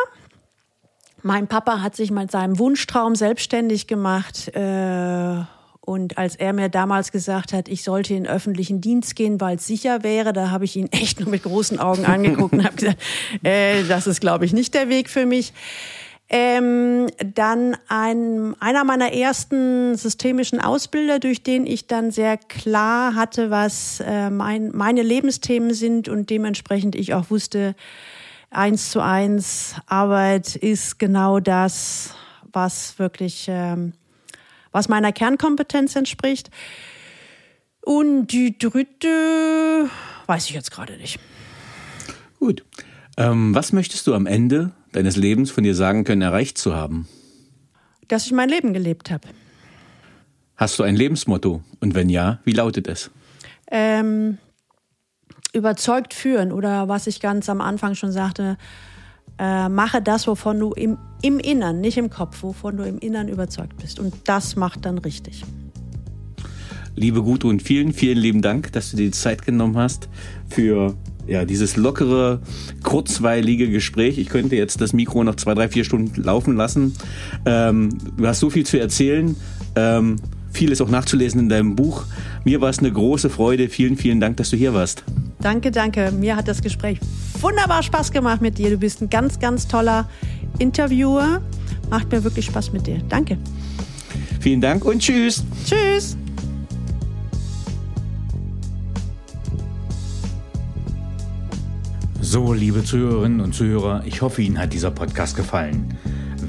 S2: Mein Papa hat sich mit seinem Wunschtraum selbstständig gemacht. Äh, und als er mir damals gesagt hat, ich sollte in den öffentlichen Dienst gehen, weil es sicher wäre, da habe ich ihn echt nur mit großen Augen angeguckt und habe gesagt, äh, das ist, glaube ich, nicht der Weg für mich. Ähm, dann ein, einer meiner ersten systemischen Ausbilder, durch den ich dann sehr klar hatte, was äh, mein, meine Lebensthemen sind und dementsprechend ich auch wusste, eins zu eins Arbeit ist genau das, was wirklich, ähm, was meiner Kernkompetenz entspricht. Und die dritte weiß ich jetzt gerade nicht.
S3: Gut. Ähm, was möchtest du am Ende deines Lebens von dir sagen können, erreicht zu haben?
S2: Dass ich mein Leben gelebt habe.
S3: Hast du ein Lebensmotto? Und wenn ja, wie lautet es?
S2: Ähm, überzeugt führen oder was ich ganz am Anfang schon sagte, äh, mache das, wovon du im, im Innern, nicht im Kopf, wovon du im Innern überzeugt bist. Und das macht dann richtig.
S3: Liebe Gudrun, vielen, vielen lieben Dank, dass du dir die Zeit genommen hast für ja, dieses lockere, kurzweilige Gespräch. Ich könnte jetzt das Mikro noch zwei, drei, vier Stunden laufen lassen. Ähm, du hast so viel zu erzählen. Ähm, viel ist auch nachzulesen in deinem Buch. Mir war es eine große Freude. Vielen, vielen Dank, dass du hier warst.
S2: Danke, danke. Mir hat das Gespräch wunderbar Spaß gemacht mit dir. Du bist ein ganz, ganz toller Interviewer. Macht mir wirklich Spaß mit dir. Danke.
S3: Vielen Dank und tschüss.
S2: Tschüss.
S3: So, liebe Zuhörerinnen und Zuhörer, ich hoffe, Ihnen hat dieser Podcast gefallen.